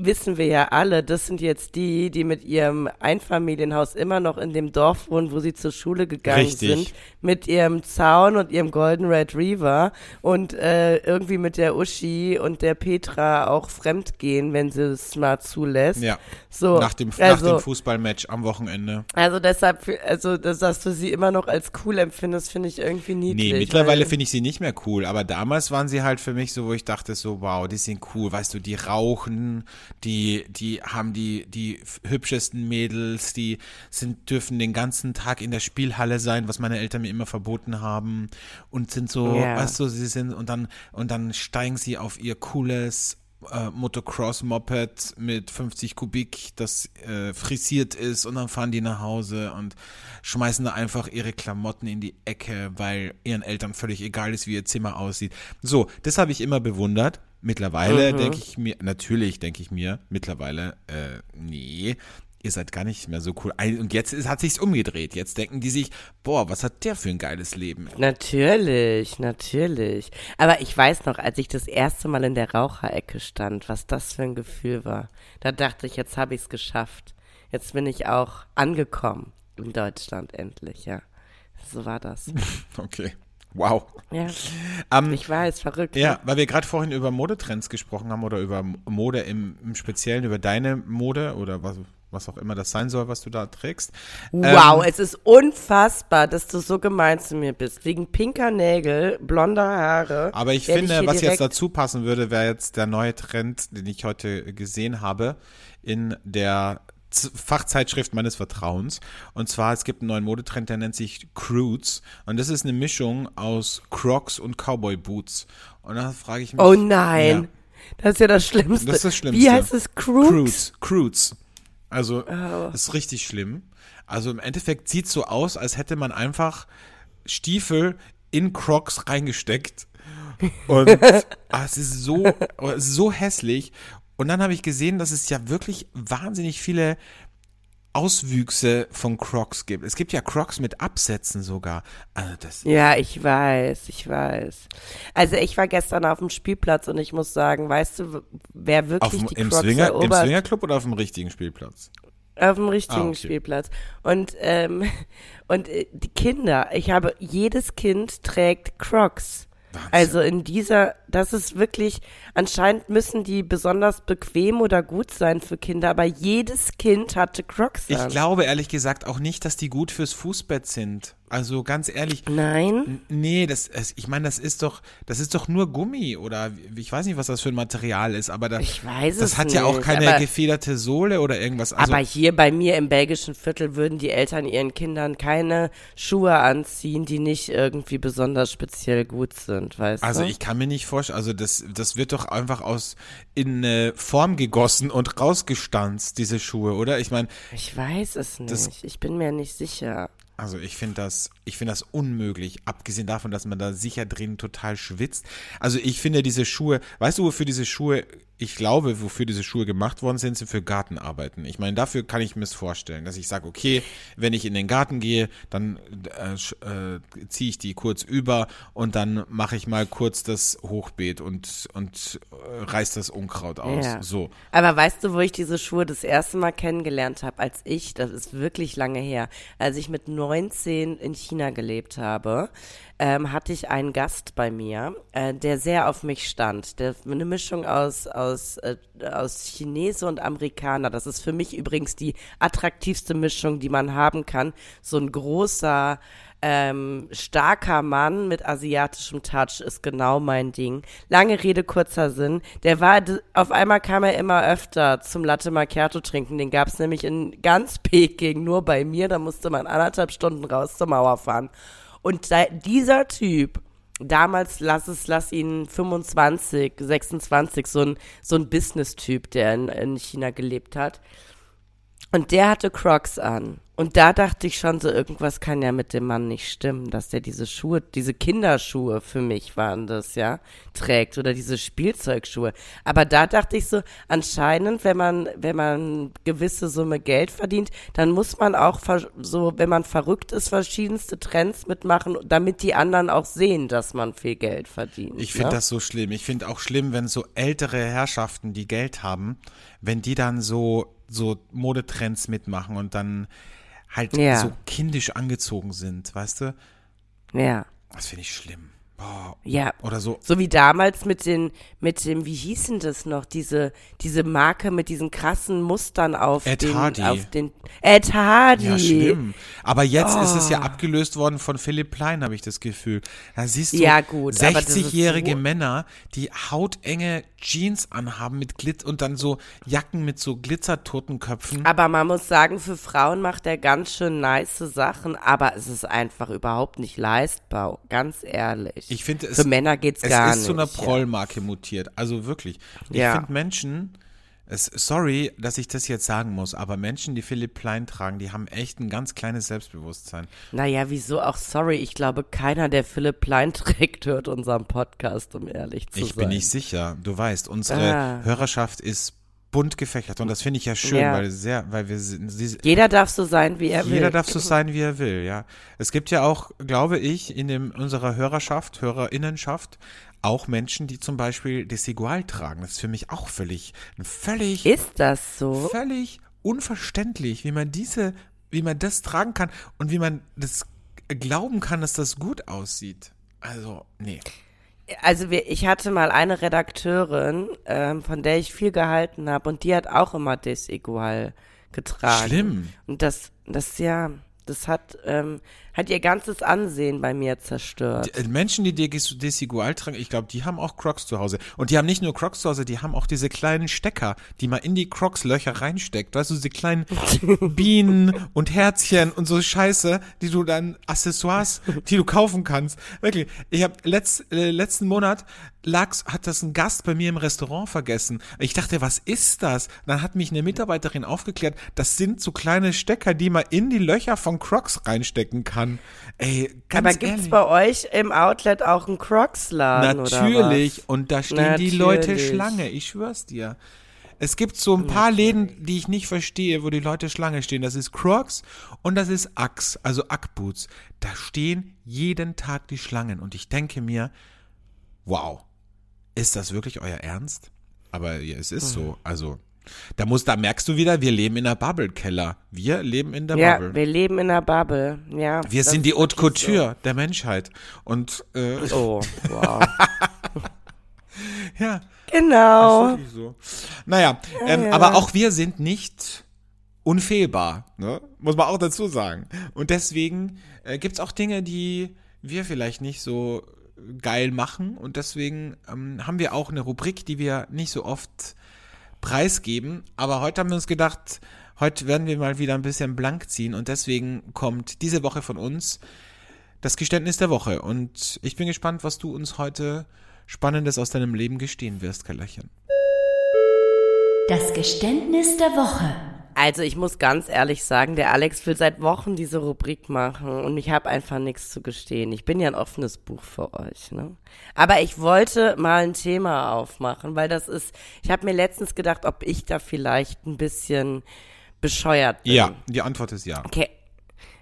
wissen wir ja alle, das sind jetzt die, die mit ihrem Einfamilienhaus immer noch in dem Dorf wohnen, wo sie zur Schule gegangen Richtig. sind, mit ihrem Zaun und ihrem Golden Retriever und äh, irgendwie mit der Uschi und der Petra auch fremd gehen, wenn sie es mal zulässt. Ja. So, Nach dem, nach also, dem Fußballmatch am Wochenende. also deshalb, also dass, dass du sie immer noch als cool empfindest, finde ich irgendwie niedlich. Nee, mittlerweile weil- finde ich sie nicht mehr cool, aber damals waren sie halt für mich so, wo ich dachte so, wow, die sind cool, weißt du, die rauchen, die, die haben die, die hübschesten Mädels, die sind, dürfen den ganzen Tag in der Spielhalle sein, was meine Eltern mir immer verboten haben und sind so, Ja. weißt du, sie sind, und dann, und dann steigen sie auf ihr cooles äh, Motocross-Moped mit 50 Kubik, das äh, frisiert ist und dann fahren die nach Hause und schmeißen da einfach ihre Klamotten in die Ecke, weil ihren Eltern völlig egal ist, wie ihr Zimmer aussieht. So, das habe ich immer bewundert. Mittlerweile denke ich mir, natürlich denke ich mir, mittlerweile, äh, nee, ihr seid gar nicht mehr so cool. Und jetzt ist, hat sich's umgedreht. Jetzt denken die sich, boah, was hat der für ein geiles Leben? Natürlich, natürlich. Aber ich weiß noch, als ich das erste Mal in der Raucherecke stand, was das für ein Gefühl war. Da dachte ich, jetzt habe ich es geschafft. Jetzt bin ich auch angekommen in Deutschland endlich, ja. So war das. Okay. Wow. Ja, Ähm, ich weiß, verrückt. Ja, ne? weil wir gerade vorhin über Modetrends gesprochen haben oder über Mode im, im Speziellen, über deine Mode oder was, was auch immer das sein soll, was du da trägst. Wow, Ähm, es ist unfassbar, dass du so gemein zu mir bist. Wegen pinker Nägel, blonder Haare. aber ich finde, hier was jetzt dazu passen würde, wäre jetzt der neue Trend, den ich heute gesehen habe, in der Fachzeitschrift meines Vertrauens. Und zwar, es gibt einen neuen Modetrend, der nennt sich Croots. Und das ist eine Mischung aus Crocs und Cowboy Boots. Und da frage ich mich. Oh nein. Ja. Das ist ja das Schlimmste. Das ist das Schlimmste. Wie heißt es? Croots. Croots. Also, Oh. das ist richtig schlimm. Also im Endeffekt sieht so aus, als hätte man einfach Stiefel in Crocs reingesteckt. Und ah, es ist so, oh, es ist so hässlich. Und dann habe ich gesehen, dass es ja wirklich wahnsinnig viele Auswüchse von Crocs gibt. Es gibt ja Crocs mit Absätzen sogar. Also das, Ja, ich weiß, ich weiß. Also ich war gestern auf dem Spielplatz und ich muss sagen, weißt du, wer auf, wirklich dem- die im, Crocs Swinger, im erobert? Swingerclub oder auf dem richtigen Spielplatz? Auf dem richtigen Ah, okay. Spielplatz. Und, ähm, und äh, die Kinder, ich habe, jedes Kind trägt Crocs. Wahnsinn. Also in dieser, das ist wirklich, anscheinend müssen die besonders bequem oder gut sein für Kinder, aber jedes Kind hatte Crocs Ich an. glaube ehrlich gesagt auch nicht, dass die gut fürs Fußbett sind. Also ganz ehrlich, Nein? nee, das, ich meine, das ist doch, das ist doch nur Gummi oder ich weiß nicht, was das für ein Material ist, aber da, Ich weiß das es hat ja auch nicht, keine aber- gefederte Sohle oder irgendwas. Also, aber hier bei mir im belgischen Viertel würden die Eltern ihren Kindern keine Schuhe anziehen, die nicht irgendwie besonders speziell gut sind, weißt also du? ich kann mir nicht vorstellen, also das, das wird doch einfach aus in eine Form gegossen und rausgestanzt, diese Schuhe, oder? Ich meine, Ich weiß es nicht. Das- ich bin mir nicht sicher. Also ich finde das, ich finde das unmöglich, abgesehen davon, dass man da sicher drin total schwitzt. Also ich finde diese Schuhe, weißt du, wofür diese Schuhe, ich glaube, wofür diese Schuhe gemacht worden sind, sind für Gartenarbeiten. Ich meine, dafür kann ich mir es vorstellen, dass ich sage, okay, wenn ich in den Garten gehe, dann äh, äh, ziehe ich die kurz über und dann mache ich mal kurz das Hochbeet und, und äh, reiß das Unkraut aus. Ja. So. Aber weißt du, wo ich diese Schuhe das erste Mal kennengelernt habe? Als ich, das ist wirklich lange her, als ich mit 19 in China gelebt habe, ähm, hatte ich einen Gast bei mir, äh, der sehr auf mich stand. Der eine Mischung aus aus äh, aus Chinese und Amerikaner. Das ist für mich übrigens die attraktivste Mischung, die man haben kann. So ein großer ähm, starker Mann mit asiatischem Touch ist genau mein Ding. Lange Rede, kurzer Sinn. Der war, auf einmal kam er immer öfter zum Latte Macchiato trinken. Den gab's nämlich in ganz Peking, nur bei mir. Da musste man anderthalb Stunden raus zur Mauer fahren. Und da, dieser Typ, damals lass es, lass ihn 25, 26, so ein, so ein Business-Typ, der in, in China gelebt hat. Und der hatte Crocs an. Und da dachte ich schon so, irgendwas kann ja mit dem Mann nicht stimmen, dass der diese Schuhe, diese Kinderschuhe für mich waren das, ja, trägt oder diese Spielzeugschuhe. Aber da dachte ich so, anscheinend, wenn man, wenn man gewisse Summe Geld verdient, dann muss man auch so, wenn man verrückt ist, verschiedenste Trends mitmachen, damit die anderen auch sehen, dass man viel Geld verdient. Ich finde ne? das so schlimm. Ich finde auch schlimm, wenn so ältere Herrschaften, die Geld haben, wenn die dann so, so Modetrends mitmachen und dann halt Ja. so kindisch angezogen sind, weißt du? Ja. Das finde ich schlimm. Boah. Ja. Oder so. So wie damals mit den, mit dem, wie hieß denn das noch, diese, diese Marke mit diesen krassen Mustern auf Ed den, Hardy. auf den, Ed Hardy. Ja, schlimm. Aber jetzt ist es Oh. ja abgelöst worden von Philipp Plein, habe ich das Gefühl. Da siehst du Ja, gut, aber das ist 60-jährige so- Männer, die hautenge Jeans anhaben mit Glit und dann so Jacken mit so Glitzertotenköpfen. Aber man muss sagen, für Frauen macht er ganz schön nice Sachen, aber es ist einfach überhaupt nicht leistbar, ganz ehrlich. Ich finde, es, Für Männer geht's es gar ist zu einer nicht. Prollmarke mutiert. Also wirklich. Ich Ja. finde Menschen, es, sorry, dass ich das jetzt sagen muss, aber Menschen, die Philipp Plein tragen, die haben echt ein ganz kleines Selbstbewusstsein. Naja, wieso auch sorry? Ich glaube, keiner, der Philipp Plein trägt, hört unseren Podcast, um ehrlich zu Ich sein. bin nicht sicher. Du weißt, unsere Ah. Hörerschaft ist bunt gefächert und das finde ich ja schön, Ja. weil sehr, weil wir sind, sie, Jeder darf so sein, wie er will. jeder darf so sein, wie er will, ja. Es gibt ja auch, glaube ich, in dem, unserer Hörerschaft, Hörerinnenschaft, auch Menschen, die zum Beispiel Desigual tragen. Das ist für mich auch völlig, völlig, Ist das so? völlig unverständlich, wie man diese, wie man das tragen kann und wie man das glauben kann, dass das gut aussieht. Also, nee. Also wir, ich hatte mal eine Redakteurin, ähm, von der ich viel gehalten habe und die hat auch immer Desigual getragen. Schlimm. Und das, das ja, das hat, ähm, hat ihr ganzes Ansehen bei mir zerstört. Die, äh, Menschen, die Des- Desigual tragen, ich glaube, die haben auch Crocs zu Hause. Und die haben nicht nur Crocs zu Hause, die haben auch diese kleinen Stecker, die man in die Crocs-Löcher reinsteckt. Weißt du, diese kleinen Bienen und Herzchen und so Scheiße, die du dann, Accessoires, die du kaufen kannst. Wirklich. Ich habe letzt, äh, letzten Monat lag's, hat das ein Gast bei mir im Restaurant vergessen. Ich dachte, was ist das? Dann hat mich eine Mitarbeiterin aufgeklärt, das sind so kleine Stecker, die man in die Löcher von Crocs reinstecken kann. Ey, ganz Aber gibt's ehrlich. bei euch im Outlet auch einen Crocs-Laden oder Natürlich. Und da stehen die Leute Natürlich. Schlange, ich schwör's dir. Es gibt so ein paar Läden, die ich nicht verstehe, wo die Leute Schlange stehen. Das ist Crocs und das ist Axe, also Ackboots. Da stehen jeden Tag die Schlangen und ich denke mir, wow, ist das wirklich euer Ernst? Aber ja, es ist so. Also, da muss, da merkst du wieder, wir leben in der Bubble-Keller. Wir leben in der Ja, Bubble. wir leben in einer Bubble. Ja, Wir sind die Haute Couture der Menschheit. Und äh, So. Oh, wow. ja, genau. Ist so. Naja, ähm, aber auch wir sind nicht unfehlbar, ne? muss man auch dazu sagen. Und deswegen äh, gibt es auch Dinge, die wir vielleicht nicht so geil machen. Und deswegen ähm, haben wir auch eine Rubrik, die wir nicht so oft preisgeben. Aber heute haben wir uns gedacht, heute werden wir mal wieder ein bisschen blank ziehen. Und deswegen kommt diese Woche von uns das Geständnis der Woche. Und ich bin gespannt, was du uns heute Spannendes aus deinem Leben gestehen wirst, Kellerchen. Das Geständnis der Woche. Also ich muss ganz ehrlich sagen, der Alex will seit Wochen diese Rubrik machen und ich habe einfach nichts zu gestehen. Ich bin ja ein offenes Buch für euch, ne? Aber ich wollte mal ein Thema aufmachen, weil das ist, ich habe mir letztens gedacht, ob ich da vielleicht ein bisschen bescheuert bin. Ja, die Antwort ist ja. Okay.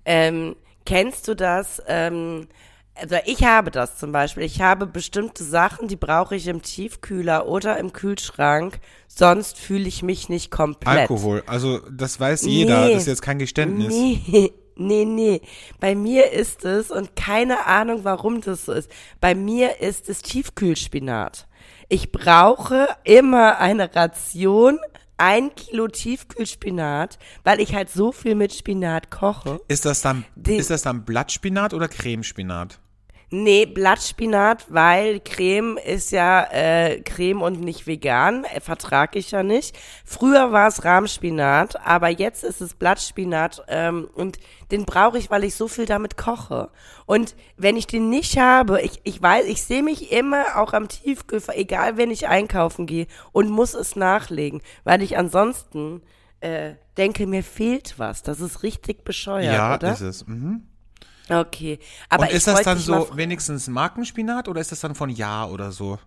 Ähm, kennst du das? Ähm, also ich habe das zum Beispiel. Ich habe bestimmte Sachen, die brauche ich im Tiefkühler oder im Kühlschrank. Sonst fühle ich mich nicht komplett. Alkohol, also das weiß jeder, Nee. das ist jetzt kein Geständnis. Nee, nee, nee. Bei mir ist es, und keine Ahnung, warum das so ist, bei mir ist es Tiefkühlspinat. Ich brauche immer eine Ration, ein Kilo Tiefkühlspinat, weil ich halt so viel mit Spinat koche. Ist das dann Die- ist das dann Blattspinat oder Cremespinat? Nee, Blattspinat, weil Creme ist ja äh, Creme und nicht vegan, äh, vertrag ich ja nicht. Früher war es Rahmspinat, aber jetzt ist es Blattspinat ähm, und den brauche ich, weil ich so viel damit koche. Und wenn ich den nicht habe, ich, ich weiß, ich sehe mich immer auch am Tiefkühl, egal wenn ich einkaufen gehe und muss es nachlegen, weil ich ansonsten äh, denke, mir fehlt was. Das ist richtig bescheuert, ja, oder? ist es. Mhm. Okay, aber Und ist das dann so wenigstens Markenspinat oder ist das dann von Ja oder so?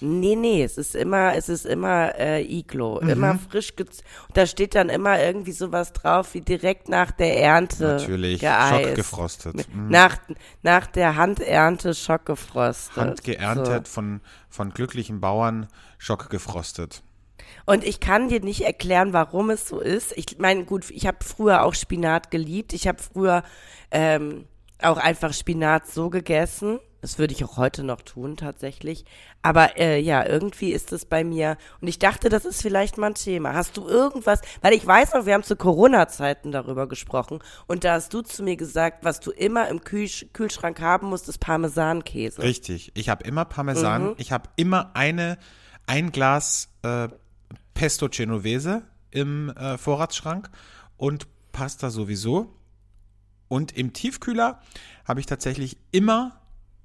Nee, nee, es ist immer, es ist immer äh, Iglo, Mhm. immer frisch gez Da steht dann immer irgendwie sowas drauf, wie direkt nach der Ernte Natürlich, geeist. schockgefrostet. Mhm. Nach, nach der Handernte schockgefrostet. Handgeerntet von, von glücklichen Bauern, schockgefrostet. Und ich kann dir nicht erklären, warum es so ist. Ich meine, gut, ich habe früher auch Spinat geliebt. Ich habe früher ähm, auch einfach Spinat so gegessen. Das würde ich auch heute noch tun, tatsächlich. Aber äh, ja, irgendwie ist es bei mir. Und ich dachte, das ist vielleicht mal ein Thema. Hast du irgendwas? Weil ich weiß noch, wir haben zu Corona-Zeiten darüber gesprochen. Und da hast du zu mir gesagt, was du immer im Kühl Kühlschrank haben musst, ist Parmesankäse. Richtig. Ich habe immer Parmesan. Mhm. Ich habe immer eine, ein Glas äh, Pesto Genovese im äh, Vorratsschrank und Pasta sowieso. Und im Tiefkühler habe ich tatsächlich immer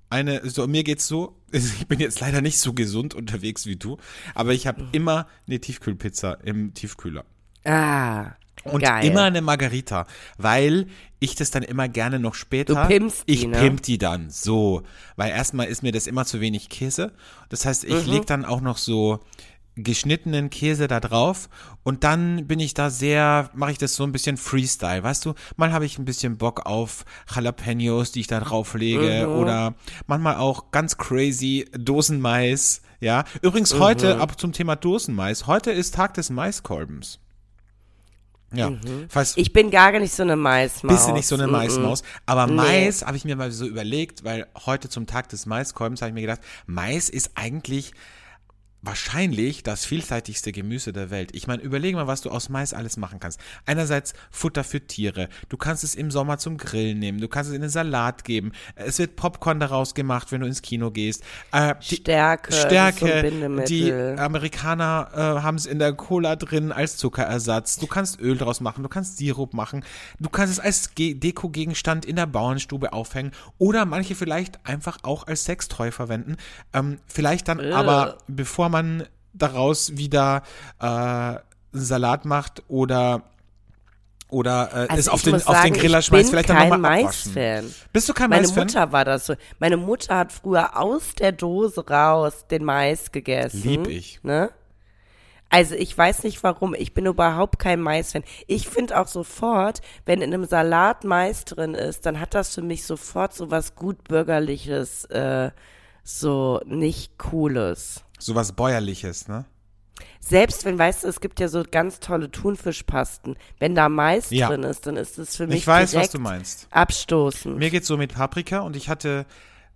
eine, so mir geht's so, ich bin jetzt leider nicht so gesund unterwegs wie du, aber ich Mhm. habe immer eine Tiefkühlpizza im Tiefkühler. Ah, Und geil. immer eine Margarita, weil ich das dann immer gerne noch später. Du pimpst die, Ich ne? pimp die dann so, weil erstmal ist mir das immer zu wenig Käse. Das heißt, ich Mhm. leg dann auch noch so geschnittenen Käse da drauf und dann bin ich da sehr, mache ich das so ein bisschen Freestyle, weißt du? Mal habe ich ein bisschen Bock auf Jalapenos, die ich da drauflege Mhm. oder manchmal auch ganz crazy Dosenmais, ja? Übrigens Mhm. heute, ab zum Thema Dosenmais, heute ist Tag des Maiskolbens. Ja, falls Mhm. Ich bin gar nicht so eine Maismaus. bist du nicht so eine Mm-mm. Maismaus. Aber Nee. Mais habe ich mir mal so überlegt, weil heute zum Tag des Maiskolbens habe ich mir gedacht, Mais ist eigentlich wahrscheinlich das vielseitigste Gemüse der Welt. Ich meine, überlege mal, was du aus Mais alles machen kannst. Einerseits Futter für Tiere. Du kannst es im Sommer zum Grillen nehmen. Du kannst es in den Salat geben. Es wird Popcorn daraus gemacht, wenn du ins Kino gehst. Äh, die Stärke, Stärke. die Amerikaner äh, haben es in der Cola drin als Zuckerersatz. Du kannst Öl draus machen. Du kannst Sirup machen. Du kannst es als Ge Dekogegenstand in der Bauernstube aufhängen. Oder manche vielleicht einfach auch als Sextoy verwenden. Ähm, vielleicht dann Ugh. aber, bevor man daraus wieder äh, einen Salat macht oder oder äh, Also es auf den, auf den sagen, Griller ich schmeißt, bin vielleicht dann kein nochmal abwaschen. Mais-Fan. Bist du kein Meine Mais-Fan? Mutter war das so. Meine Mutter hat früher aus der Dose raus den Mais gegessen. Lieb ich. Ne? Also ich weiß nicht warum. Ich bin überhaupt kein Mais-Fan. Ich finde auch sofort, wenn in einem Salat Mais drin ist, dann hat das für mich sofort so was gut bürgerliches, äh, so nicht cooles. Sowas Bäuerliches, ne? Selbst wenn, weißt du, es gibt ja so ganz tolle Thunfischpasten. Wenn da Mais Ja. drin ist, dann ist es für mich Ich weiß, was direkt du meinst. abstoßend. Mir geht's so mit Paprika und ich hatte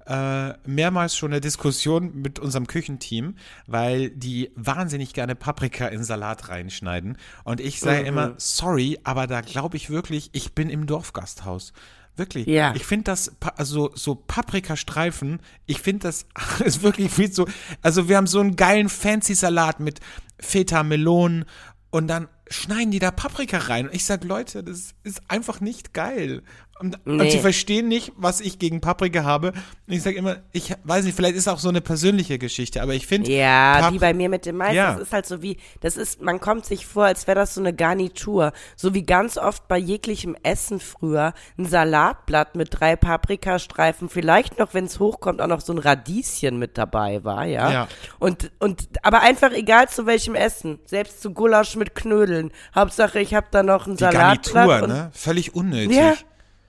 äh, mehrmals schon eine Diskussion mit unserem Küchenteam, weil die wahnsinnig gerne Paprika in Salat reinschneiden. Und ich sage Mhm. immer, sorry, aber da glaube ich wirklich, ich bin im Dorfgasthaus. Wirklich. Ja. Ich finde das, also so Paprikastreifen, ich finde das ist wirklich wie so, also wir haben so einen geilen fancy Salat mit Feta, Melonen und dann schneiden die da Paprika rein. Und ich sag, Leute, das ist einfach nicht geil. Und, und Nee. sie verstehen nicht, was ich gegen Paprika habe. Und ich sage immer, ich weiß nicht, vielleicht ist auch so eine persönliche Geschichte, aber ich finde, Ja, Pap- wie bei mir mit dem Mais. Ja. Das ist halt so wie, das ist, man kommt sich vor, als wäre das so eine Garnitur. So wie ganz oft bei jeglichem Essen früher ein Salatblatt mit drei Paprikastreifen, vielleicht noch, wenn es hochkommt, auch noch so ein Radieschen mit dabei war, ja. Ja. Und, und, aber einfach egal zu welchem Essen. Selbst zu Gulasch mit Knödeln. Hauptsache, ich habe da noch ein die Salatblatt. Garnitur, und, ne? Völlig unnötig. Ja.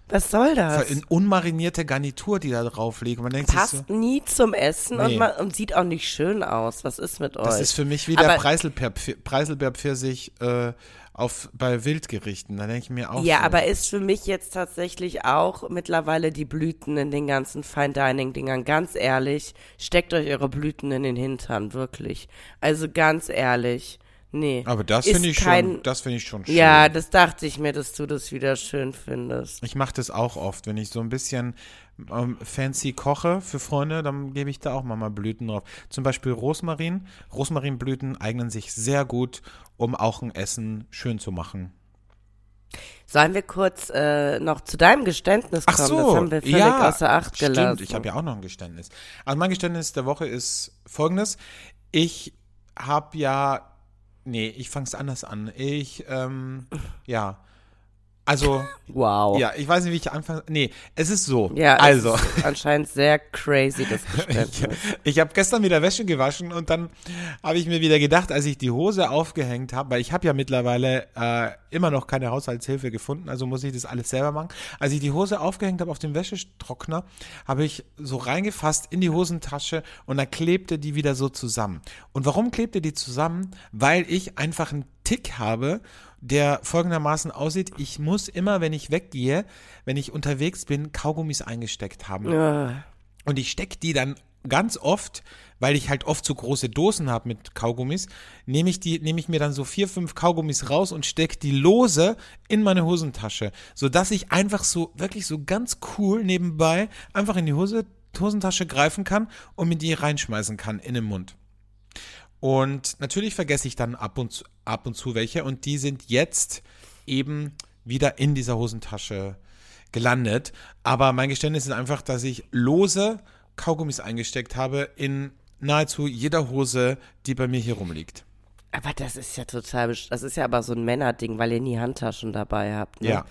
Was soll das? Eine unmarinierte Garnitur, die da drauf liegt. Man denkt sich so, Passt nie zum Essen Nee. und, man, und sieht auch nicht schön aus. Was ist mit euch? das ist für mich wie der Aber- Preiselbeer- Preiselbeerpfirsich äh, auf, bei Wildgerichten. Da denke ich mir auch Ja, so. aber ist für mich jetzt tatsächlich auch mittlerweile die Blüten in den ganzen Fine Dining Dingern. Ganz ehrlich, steckt euch eure Blüten in den Hintern, wirklich. Also ganz ehrlich, nee. Aber das finde ich kein- schon, das finde ich schon schön. Ja, das dachte ich mir, dass du das wieder schön findest. Ich mache das auch oft, wenn ich so ein bisschen ähm, fancy koche für Freunde, dann gebe ich da auch mal, Blüten drauf. Zum Beispiel Rosmarin. Rosmarinblüten eignen sich sehr gut, um auch ein Essen schön zu machen. Sollen wir kurz äh, noch zu deinem Geständnis Ach kommen? so, das haben wir völlig ja, außer Acht stimmt. gelassen. Ich habe ja auch noch ein Geständnis. Also mein Geständnis der Woche ist folgendes. Ich habe ja, nee, ich fange es anders an. Ich, ähm, ja, also, wow. ja, ich weiß nicht, wie ich anfange. Nee, es ist so. Ja, also. anscheinend sehr crazy, das Ich, Geständnis. ich habe gestern wieder Wäsche gewaschen und dann habe ich mir wieder gedacht, als ich die Hose aufgehängt habe, weil ich habe ja mittlerweile äh, immer noch keine Haushaltshilfe gefunden, also muss ich das alles selber machen. Als ich die Hose aufgehängt habe auf dem Wäschetrockner, habe ich so reingefasst in die Hosentasche und da klebte die wieder so zusammen. Und warum klebte die zusammen? Weil ich einfach einen Tick habe, der folgendermaßen aussieht, ich muss immer, wenn ich weggehe, wenn ich unterwegs bin, Kaugummis eingesteckt haben. Ja. Und ich stecke die dann ganz oft, weil ich halt oft so große Dosen habe mit Kaugummis, nehme ich die, nehme ich mir dann so vier, fünf Kaugummis raus und stecke die lose in meine Hosentasche, sodass ich einfach so wirklich so ganz cool nebenbei einfach in die Hose, Hosentasche greifen kann und mir die reinschmeißen kann in den Mund. Und natürlich vergesse ich dann ab und zu, ab und zu welche und die sind jetzt eben wieder in dieser Hosentasche gelandet. Aber mein Geständnis ist einfach, dass ich lose Kaugummis eingesteckt habe in nahezu jeder Hose, die bei mir hier rumliegt. Aber das ist ja total, das ist ja aber so ein Männerding, weil ihr nie Handtaschen dabei habt. Ne? Ja.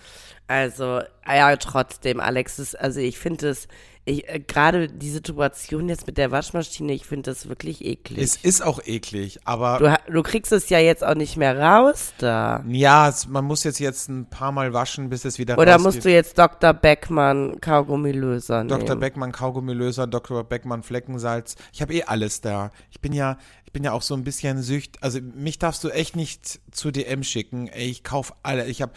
Also, ja, trotzdem, Alex, ist, also ich finde es, äh, gerade die Situation jetzt mit der Waschmaschine, ich finde das wirklich eklig. Es ist auch eklig, aber du, du kriegst es ja jetzt auch nicht mehr raus da. ja, es, man muss jetzt jetzt ein paar Mal waschen, bis es wieder Oder rausgeht. musst du jetzt Dr. Beckmann Kaugummilöser nehmen? Dr. Beckmann Kaugummilöser, Dr. Beckmann Fleckensalz. Ich habe eh alles da. Ich bin ja, ich bin ja auch so ein bisschen sücht. Also mich darfst du echt nicht zu DM schicken. Ey, ich kauf alle. Ich habe,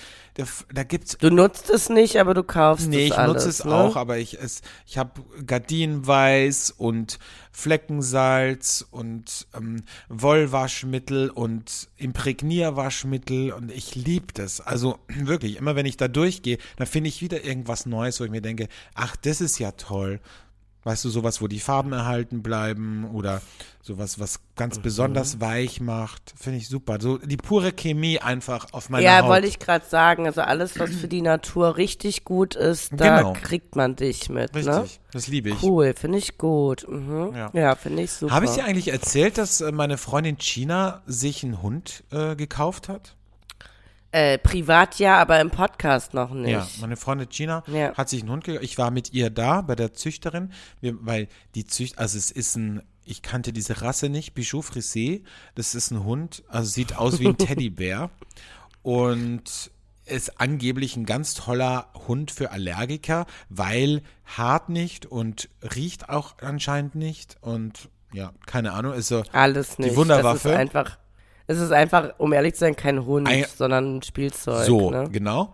da, gibt's Du nutzt es nicht, aber du kaufst Nee, es ich alles. nutze es ne? auch, aber ich, es, ich habe Gardinenweiß und Fleckensalz und ähm, Wollwaschmittel und Imprägnierwaschmittel und ich liebe das. Also wirklich, immer wenn ich da durchgehe, dann finde ich wieder irgendwas Neues, wo ich mir denke, ach, das ist ja toll. Weißt du, sowas, wo die Farben erhalten bleiben oder sowas, was ganz Mhm. besonders weich macht, finde ich super. So die pure Chemie einfach auf meiner Ja, Haut. wollte ich gerade sagen. Also alles, was für die Natur richtig gut ist, da Genau. kriegt man dich mit. Richtig, Ne? das liebe ich. Cool, finde ich gut. Mhm. Ja. Ja, finde ich super. Habe ich dir eigentlich erzählt, dass äh, meine Freundin China sich einen Hund äh, gekauft hat? Äh, privat ja, aber im Podcast noch nicht. Ja, meine Freundin China Ja. hat sich einen Hund gekauft. Ich war mit ihr da bei der Züchterin, wir, weil die Zücht, also es ist ein, ich kannte diese Rasse nicht, Bichot Frisé. Das ist ein Hund, also sieht aus wie ein Teddybär und ist angeblich ein ganz toller Hund für Allergiker, weil hart nicht und riecht auch anscheinend nicht und ja, keine Ahnung, ist so Alles nicht. Wunderwaffe. Das ist einfach, es ist einfach, um ehrlich zu sein, kein Hund, Ein- sondern ein Spielzeug. So, Ne? genau.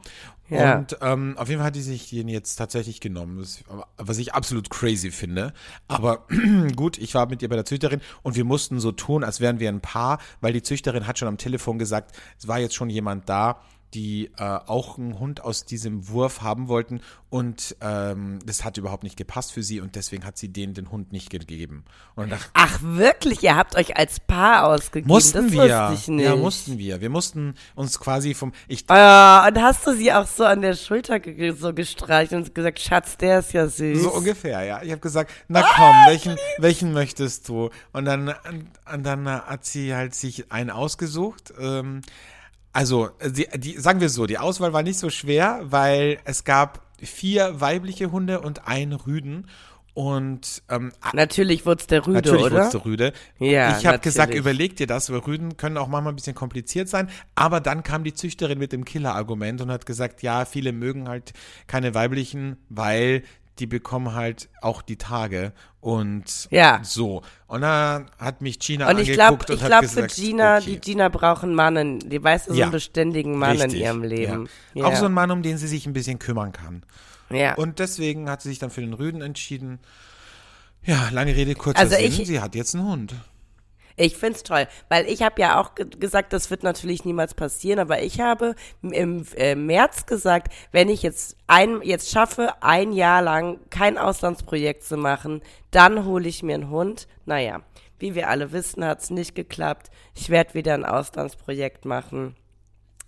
Ja. Und ähm, auf jeden Fall hat die sich den jetzt tatsächlich genommen, was, was ich absolut crazy finde. Aber gut, ich war mit ihr bei der Züchterin und wir mussten so tun, als wären wir ein Paar, weil die Züchterin hat schon am Telefon gesagt, es war jetzt schon jemand da, die äh, auch einen Hund aus diesem Wurf haben wollten und ähm, das hat überhaupt nicht gepasst für sie und deswegen hat sie denen den Hund nicht gegeben. Und dachte Ach wirklich, ihr habt euch als Paar ausgegeben. mussten das wir, ja, mussten wir. Wir mussten uns quasi vom, ich Ah, und hast du sie auch so an der Schulter ge so gestreicht und gesagt, Schatz, der ist ja süß. So ungefähr, ja. Ich habe gesagt, na komm, welchen, welchen möchtest du? Und dann, und dann hat sie halt sich einen ausgesucht. Ähm, also, die, die, sagen wir so, die Auswahl war nicht so schwer, weil es gab vier weibliche Hunde und einen Rüden. Und ähm, Natürlich wurde es der Rüde, Natürlich oder? wurdest du Rüde. Ja, ich habe gesagt, natürlich. überleg dir das, weil Rüden können auch manchmal ein bisschen kompliziert sein. Aber dann kam die Züchterin mit dem Killer-Argument und hat gesagt, ja, viele mögen halt keine weiblichen, weil die bekommen halt auch die Tage und Ja. so. Und dann hat mich Gina Und ich angeguckt glaube, und ich glaube für Gina, okay. die Gina braucht einen Mann, die weiß, so Ja. einen beständigen Mann Richtig, in ihrem Leben. Ja. Auch so ein Mann, um den sie sich ein bisschen kümmern kann. ja. Und deswegen hat sie sich dann für den Rüden entschieden. Ja, lange Rede, kurzer Also Sinn. ich- sie hat jetzt einen Hund. Ich find's toll, weil ich habe ja auch ge gesagt, das wird natürlich niemals passieren, aber ich habe im äh, März gesagt, wenn ich jetzt ein jetzt schaffe, ein Jahr lang kein Auslandsprojekt zu machen, dann hole ich mir einen Hund. Naja, wie wir alle wissen, hat's nicht geklappt. Ich werde wieder ein Auslandsprojekt machen.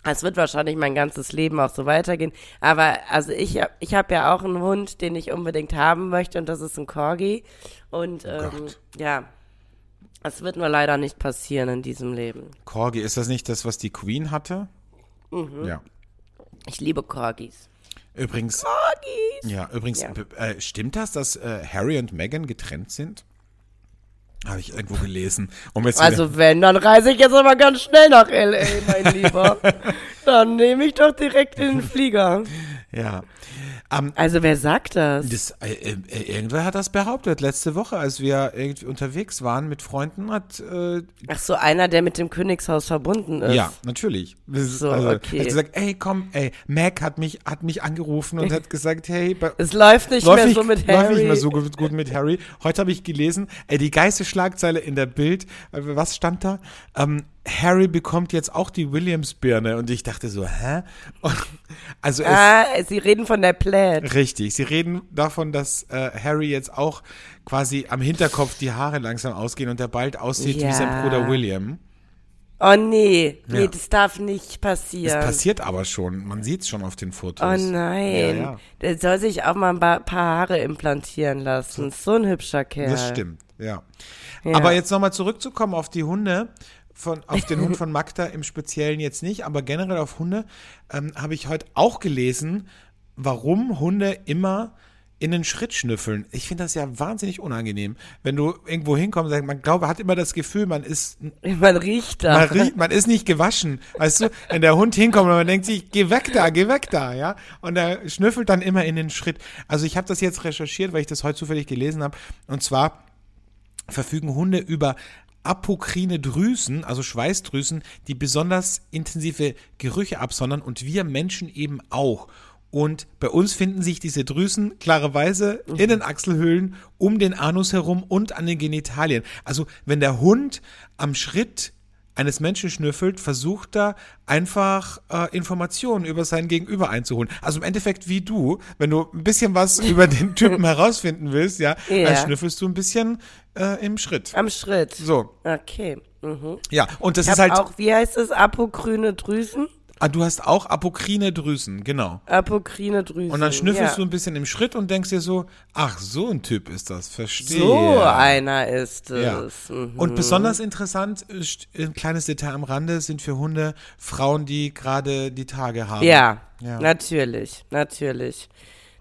Es wird wahrscheinlich mein ganzes Leben auch so weitergehen. Aber also ich, hab- ich habe ja auch einen Hund, den ich unbedingt haben möchte und das ist ein Corgi. Und ähm, Oh Gott. ja, es wird nur leider nicht passieren in diesem Leben. Corgi, ist das nicht das, was die Queen hatte? Mhm. Ja. Ich liebe Corgis. Übrigens, Corgis! ja, übrigens, Ja. Äh, stimmt das, dass äh, Harry und Meghan getrennt sind? Habe ich irgendwo gelesen. Um Also wenn, dann reise ich jetzt aber ganz schnell nach L.A., mein Lieber. dann nehme ich doch direkt in den Flieger. ja. Ähm, Also wer sagt das? das, äh, äh, irgendwer hat das behauptet. Letzte Woche, als wir irgendwie unterwegs waren mit Freunden, hat äh, Ach so, einer, der mit dem Königshaus verbunden ist. Ja, natürlich. Das So, also, okay. Hat gesagt, ey, komm, ey, Mac hat mich, hat mich angerufen und hat gesagt, hey, Es läuft nicht läuft mehr so mit läuft Harry. nicht mehr so gut, gut mit Harry. Heute habe ich gelesen, ey, die geilste Schlagzeile in der Bild, äh, was stand da? Ähm, Harry bekommt jetzt auch die Williams-Birne und ich dachte so, hä? Und, also es, ah, sie reden von der Plaid. Richtig, sie reden davon, dass äh, Harry jetzt auch quasi am Hinterkopf die Haare langsam ausgehen und er bald aussieht wie Ja. sein Bruder William. Oh nee, nee, Ja. das darf nicht passieren. passiert aber schon, man sieht es schon auf den Fotos. Oh nein. Ja, ja. Der soll sich auch mal ein paar Haare implantieren lassen. So ein hübscher Kerl. Das stimmt, ja. Ja. Aber jetzt nochmal zurückzukommen auf die Hunde, von, auf den Hund von Magda im Speziellen jetzt nicht, aber generell auf Hunde, ähm, habe ich heute auch gelesen, warum Hunde immer in den Schritt schnüffeln. Ich finde das ja wahnsinnig unangenehm. Wenn du irgendwo hinkommst, man glaube, hat immer das Gefühl, man ist, Man riecht da. man, riecht, man ist nicht gewaschen. Weißt du, wenn der Hund hinkommt und man denkt sich, geh weg da, geh weg da, ja. Und er schnüffelt dann immer in den Schritt. Also ich habe das jetzt recherchiert, weil ich das heute zufällig gelesen habe. Und zwar verfügen Hunde über apokrine Drüsen, also Schweißdrüsen, die besonders intensive Gerüche absondern und wir Menschen eben auch. Und bei uns finden sich diese Drüsen klarerweise in den Achselhöhlen, um den Anus herum und an den Genitalien. Also wenn der Hund am Schritt eines Menschen schnüffelt, versucht er einfach äh, Informationen über sein Gegenüber einzuholen. Also im Endeffekt wie du, wenn du ein bisschen was über den Typen herausfinden willst, ja, Ja. dann schnüffelst du ein bisschen äh, im Schritt. Am Schritt. So, Okay. Mhm. ja, und das Ich ist halt, auch, wie heißt es, apokrine Drüsen? ah, du hast auch apokrine Drüsen, genau. Apokrine Drüsen. Und dann schnüffelst ja. du ein bisschen im Schritt und denkst dir so, ach, so ein Typ ist das, verstehe. So einer ist Ja. es. Mhm. Und besonders interessant, ist, ein kleines Detail am Rande, sind für Hunde Frauen, die gerade die Tage haben. Ja, Ja. natürlich, natürlich.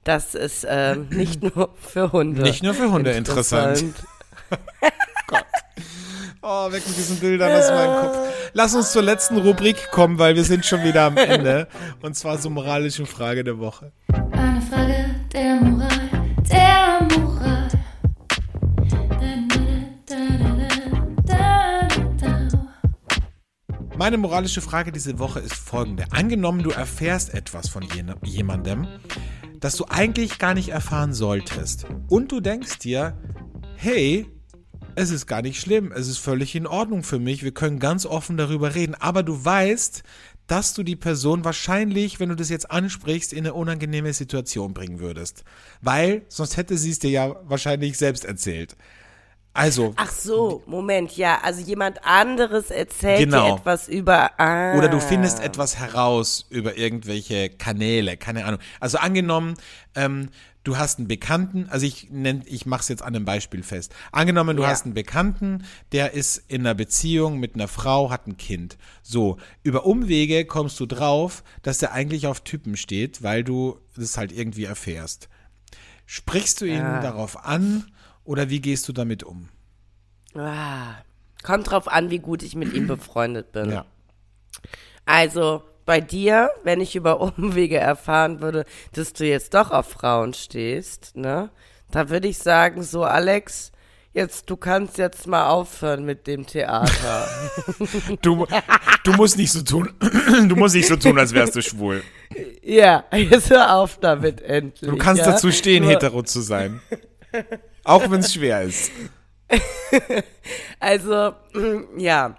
Das ist ähm, nicht nur für Hunde. Nicht nur für Hunde interessant. Oh, weg mit diesen Bildern aus meinem Kopf. Lass uns zur letzten Rubrik kommen, weil wir sind schon wieder am Ende. Und zwar zur moralischen Frage der Woche. Eine Frage der Moral, der Moral. Meine moralische Frage diese Woche ist folgende. Angenommen, du erfährst etwas von jemandem, das du eigentlich gar nicht erfahren solltest. Und du denkst dir, hey, es ist gar nicht schlimm, es ist völlig in Ordnung für mich, wir können ganz offen darüber reden, aber du weißt, dass du die Person wahrscheinlich, wenn du das jetzt ansprichst, in eine unangenehme Situation bringen würdest. Weil sonst hätte sie es dir ja wahrscheinlich selbst erzählt. Also, Ach so, Moment, ja, also jemand anderes erzählt Genau. dir etwas über. Ah. Oder du findest etwas heraus über irgendwelche Kanäle, keine Ahnung. Also angenommen, ähm, du hast einen Bekannten, also ich nenn, ich mach's jetzt an einem Beispiel fest. Angenommen, du Ja. hast einen Bekannten, der ist in einer Beziehung mit einer Frau, hat ein Kind. So, über Umwege kommst du drauf, dass der eigentlich auf Typen steht, weil du das halt irgendwie erfährst. Sprichst du ihn Ah. darauf an oder wie gehst du damit um? Ah, kommt drauf an, wie gut ich mit ihm befreundet bin. Ja. Also bei dir, wenn ich über Umwege erfahren würde, dass du jetzt doch auf Frauen stehst, ne? Da würde ich sagen, so Alex, jetzt du kannst jetzt mal aufhören mit dem Theater. Du, du musst nicht so tun, du musst nicht so tun, als wärst du schwul. ja, jetzt hör auf damit endlich. Du kannst ja? dazu stehen, Nur- hetero zu sein. Auch wenn es schwer ist. Also, ja.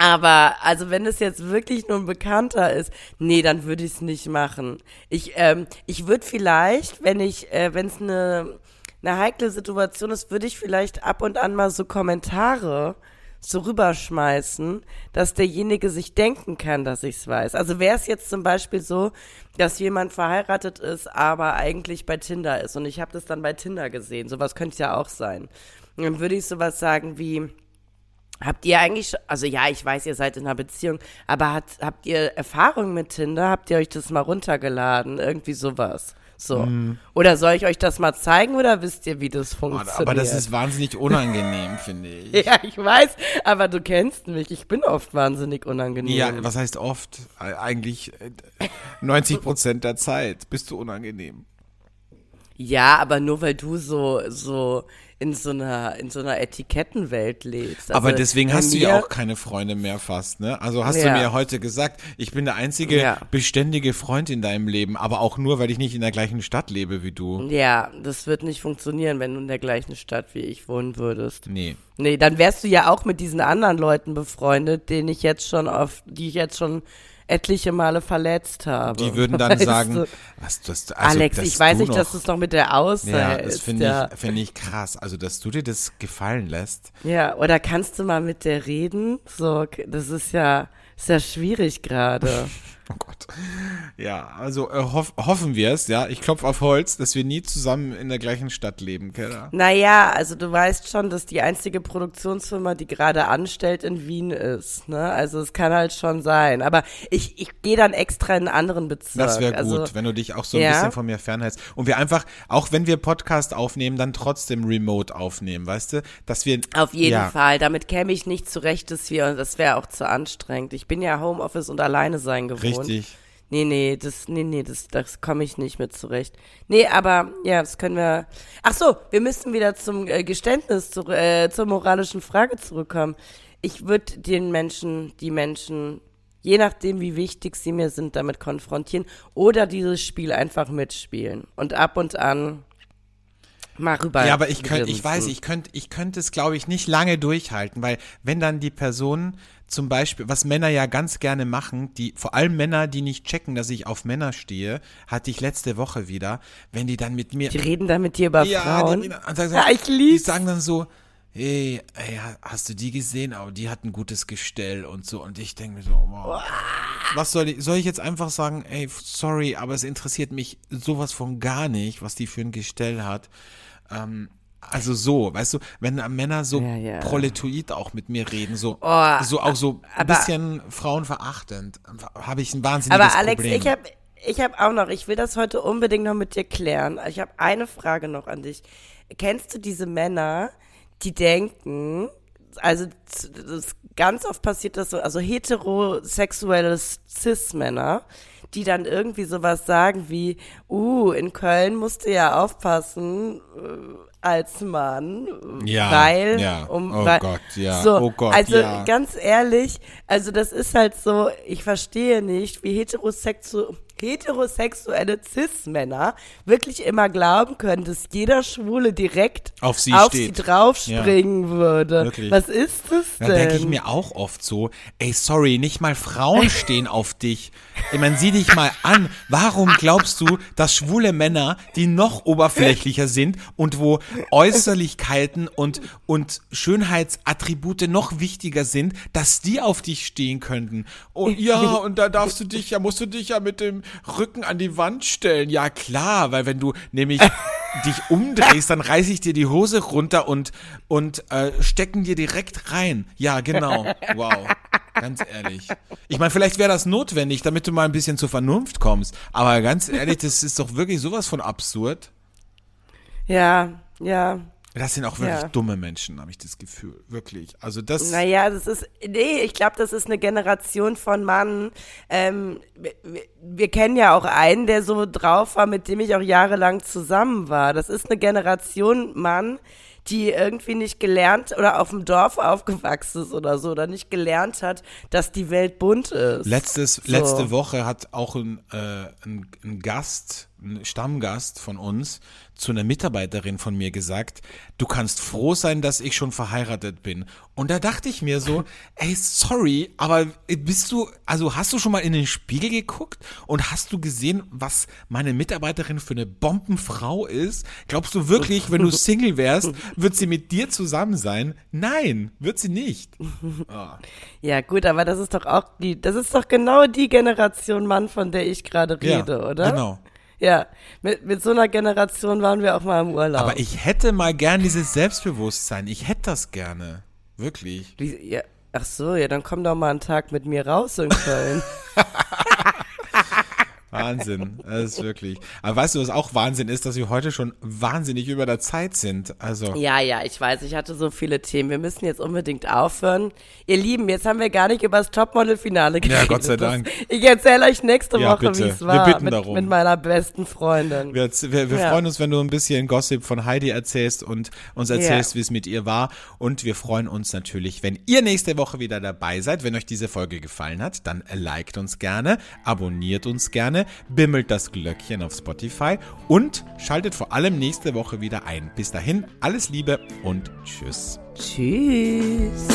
Aber, also wenn es jetzt wirklich nur ein Bekannter ist, nee, dann würde ich es nicht machen. Ich, ähm, ich würde vielleicht, wenn ich, äh, wenn es eine, eine heikle Situation ist, würde ich vielleicht ab und an mal so Kommentare so rüberschmeißen, dass derjenige sich denken kann, dass ich es weiß. Also wäre es jetzt zum Beispiel so, dass jemand verheiratet ist, aber eigentlich bei Tinder ist und ich habe das dann bei Tinder gesehen. Sowas könnte ja auch sein. Dann würde ich sowas sagen wie, Habt ihr eigentlich, also ja, ich weiß, ihr seid in einer Beziehung, aber hat, habt ihr Erfahrung mit Tinder? Habt ihr euch das mal runtergeladen? Irgendwie sowas. So. Oder soll ich euch das mal zeigen oder wisst ihr, wie das funktioniert? Aber das ist wahnsinnig unangenehm, finde ich. Ja, ich weiß, aber du kennst mich. Ich bin oft wahnsinnig unangenehm. Ja, was heißt oft? Äh, Eigentlich äh, 90 Prozent der Zeit bist du unangenehm. Ja, aber nur weil du so, so in so einer, in so einer Etikettenwelt lebst. Aber Also deswegen bei hast du ja auch keine Freunde mehr fast, ne? Also hast Ja. du mir heute gesagt, ich bin der einzige Ja. beständige Freund in deinem Leben, aber auch nur, weil ich nicht in der gleichen Stadt lebe wie du. Ja, das wird nicht funktionieren, wenn du in der gleichen Stadt wie ich wohnen würdest. Nee. Nee, dann wärst du ja auch mit diesen anderen Leuten befreundet, denen ich jetzt schon auf, die ich jetzt schon etliche Male verletzt habe. Die würden dann Weißt sagen, du? was das also, Alex, dass ich weiß nicht, dass noch- du es noch mit der aushältst. Ja, das finde ja. ich, finde ich krass. Also, dass du dir das gefallen lässt. Ja, oder kannst du mal mit der reden? So, das ist ja, ist ja schwierig gerade. Oh. Ja, also äh, hoff, hoffen wir es, ja. Ich klopfe auf Holz, dass wir nie zusammen in der gleichen Stadt leben, Keller. Naja, also du weißt schon, dass die einzige Produktionsfirma, die gerade anstellt, in Wien ist. Ne? Also es kann halt schon sein. Aber ich, ich gehe dann extra in einen anderen Bezirk. Das wäre gut, Also, wenn du dich auch so ein Ja. bisschen von mir fernhältst. Und wir einfach, auch wenn wir Podcast aufnehmen, dann trotzdem remote aufnehmen, weißt du? Dass wir. Auf jeden ja, Fall. Damit käme ich nicht zurecht, dass wir, das wäre auch zu anstrengend. Ich bin ja Homeoffice und alleine sein gewohnt. Richtig. Nee, nee, das, nee, nee, das, das komme ich nicht mit zurecht. Nee, aber, ja, das können wir. Ach so, wir müssen wieder zum äh, Geständnis, zu, äh, zur moralischen Frage zurückkommen. Ich würde den Menschen, die Menschen je nachdem, wie wichtig sie mir sind, damit konfrontieren oder dieses Spiel einfach mitspielen und ab und an mal rüber. Ja, aber ich könnte, ich weiß, ich könnte, ich könnte es, glaube ich, nicht lange durchhalten, weil wenn dann die Person zum Beispiel, was Männer ja ganz gerne machen, die, vor allem Männer, die nicht checken, dass ich auf Männer stehe, hatte ich letzte Woche wieder, wenn die dann mit mir, Die reden da mit dir über ja, Frauen. Die, und sagen, Ja, ich die lieb's. sagen dann so, hey, ey, hast du die gesehen? Aber die hat ein gutes Gestell und so. Und ich denke mir so, wow. Was soll ich, soll ich jetzt einfach sagen, ey, sorry, aber es interessiert mich sowas von gar nicht, was die für ein Gestell hat. Ähm, also so, weißt du, wenn Männer so Ja, ja. proletoid auch mit mir reden, so, Oh, so auch so ein bisschen frauenverachtend, habe ich ein wahnsinniges Aber Alex, Problem. ich habe ich hab auch noch, ich will das heute unbedingt noch mit dir klären. Ich habe eine Frage noch an dich. Kennst du diese Männer, die denken, also ganz oft passiert das so, also heterosexuelle Cis-Männer, die dann irgendwie sowas sagen wie, uh, in Köln musst du ja aufpassen äh, als Mann, Ja, weil, ja. um, Oh weil, Gott, ja. so, Oh Gott, also ja. ganz ehrlich, also das ist halt so, ich verstehe nicht, wie heterosexu heterosexuelle Cis-Männer wirklich immer glauben können, dass jeder Schwule direkt Auf sie auf steht. sie draufspringen würde. Wirklich. Was ist das Da denn? denke ich mir auch oft so, ey, sorry, nicht mal Frauen stehen auf dich. Ich meine, sieh dich mal an. Warum glaubst du, dass schwule Männer, die noch oberflächlicher sind und wo Äußerlichkeiten und, und Schönheitsattribute noch wichtiger sind, dass die auf dich stehen könnten? Und ja, und da darfst du dich, ja, musst du dich ja mit dem Rücken an die Wand stellen. Ja, klar, weil wenn du nämlich dich umdrehst, dann reiße ich dir die Hose runter und, und äh, stecken dir direkt rein. Ja, genau. Wow. Ganz ehrlich. Ich meine, vielleicht wäre das notwendig, damit du mal ein bisschen zur Vernunft kommst. Aber ganz ehrlich, das ist doch wirklich sowas von absurd. ja, ja. Das sind auch wirklich Ja. dumme Menschen, habe ich das Gefühl. Wirklich. Also das. Naja, das ist, nee, ich glaube, das ist eine Generation von Mann. Ähm, wir, wir- kennen ja auch einen, der so drauf war, mit dem ich auch jahrelang zusammen war. Das ist eine Generation Mann, die irgendwie nicht gelernt oder auf dem Dorf aufgewachsen ist oder so, oder nicht gelernt hat, dass die Welt bunt ist. Letztes, So. Letzte Woche hat auch ein, äh, ein, ein Gast, Stammgast von uns zu einer Mitarbeiterin von mir gesagt, du kannst froh sein, dass ich schon verheiratet bin. Und da dachte ich mir so, ey, sorry, aber bist du, also hast du schon mal in den Spiegel geguckt und hast du gesehen, was meine Mitarbeiterin für eine Bombenfrau ist? Glaubst du wirklich, wenn du Single wärst, wird sie mit dir zusammen sein? Nein, wird sie nicht. Ja, gut, aber das ist doch auch die, das ist doch genau die Generation Mann, von der ich gerade Ja, rede, oder? Genau. Ja, mit, mit so einer Generation waren wir auch mal im Urlaub. Aber ich hätte mal gern dieses Selbstbewusstsein. Ich hätte das gerne. Wirklich. Wie, ja, ach so, ja, dann komm doch mal einen Tag mit mir raus in Köln. Wahnsinn. Das ist wirklich. Aber weißt du, was auch Wahnsinn ist, dass wir heute schon wahnsinnig über der Zeit sind. Also. ja, ja, ich weiß, ich hatte so viele Themen. Wir müssen jetzt unbedingt aufhören. Ihr Lieben, jetzt haben wir gar nicht über das Topmodel-Finale geredet. Gott sei Das- Dank. Ich erzähle euch nächste Ja, Woche, wie es Wir war. bitten mit, darum. mit meiner besten Freundin. Wir, wir, wir Ja. freuen uns, wenn du ein bisschen Gossip von Heidi erzählst und uns erzählst, Ja. wie es mit ihr war. Und wir freuen uns natürlich, wenn ihr nächste Woche wieder dabei seid. Wenn euch diese Folge gefallen hat, dann liked uns gerne, abonniert uns gerne, bimmelt das Glöckchen auf Spotify und schaltet vor allem nächste Woche wieder ein. Bis dahin, alles Liebe und tschüss. Tschüss.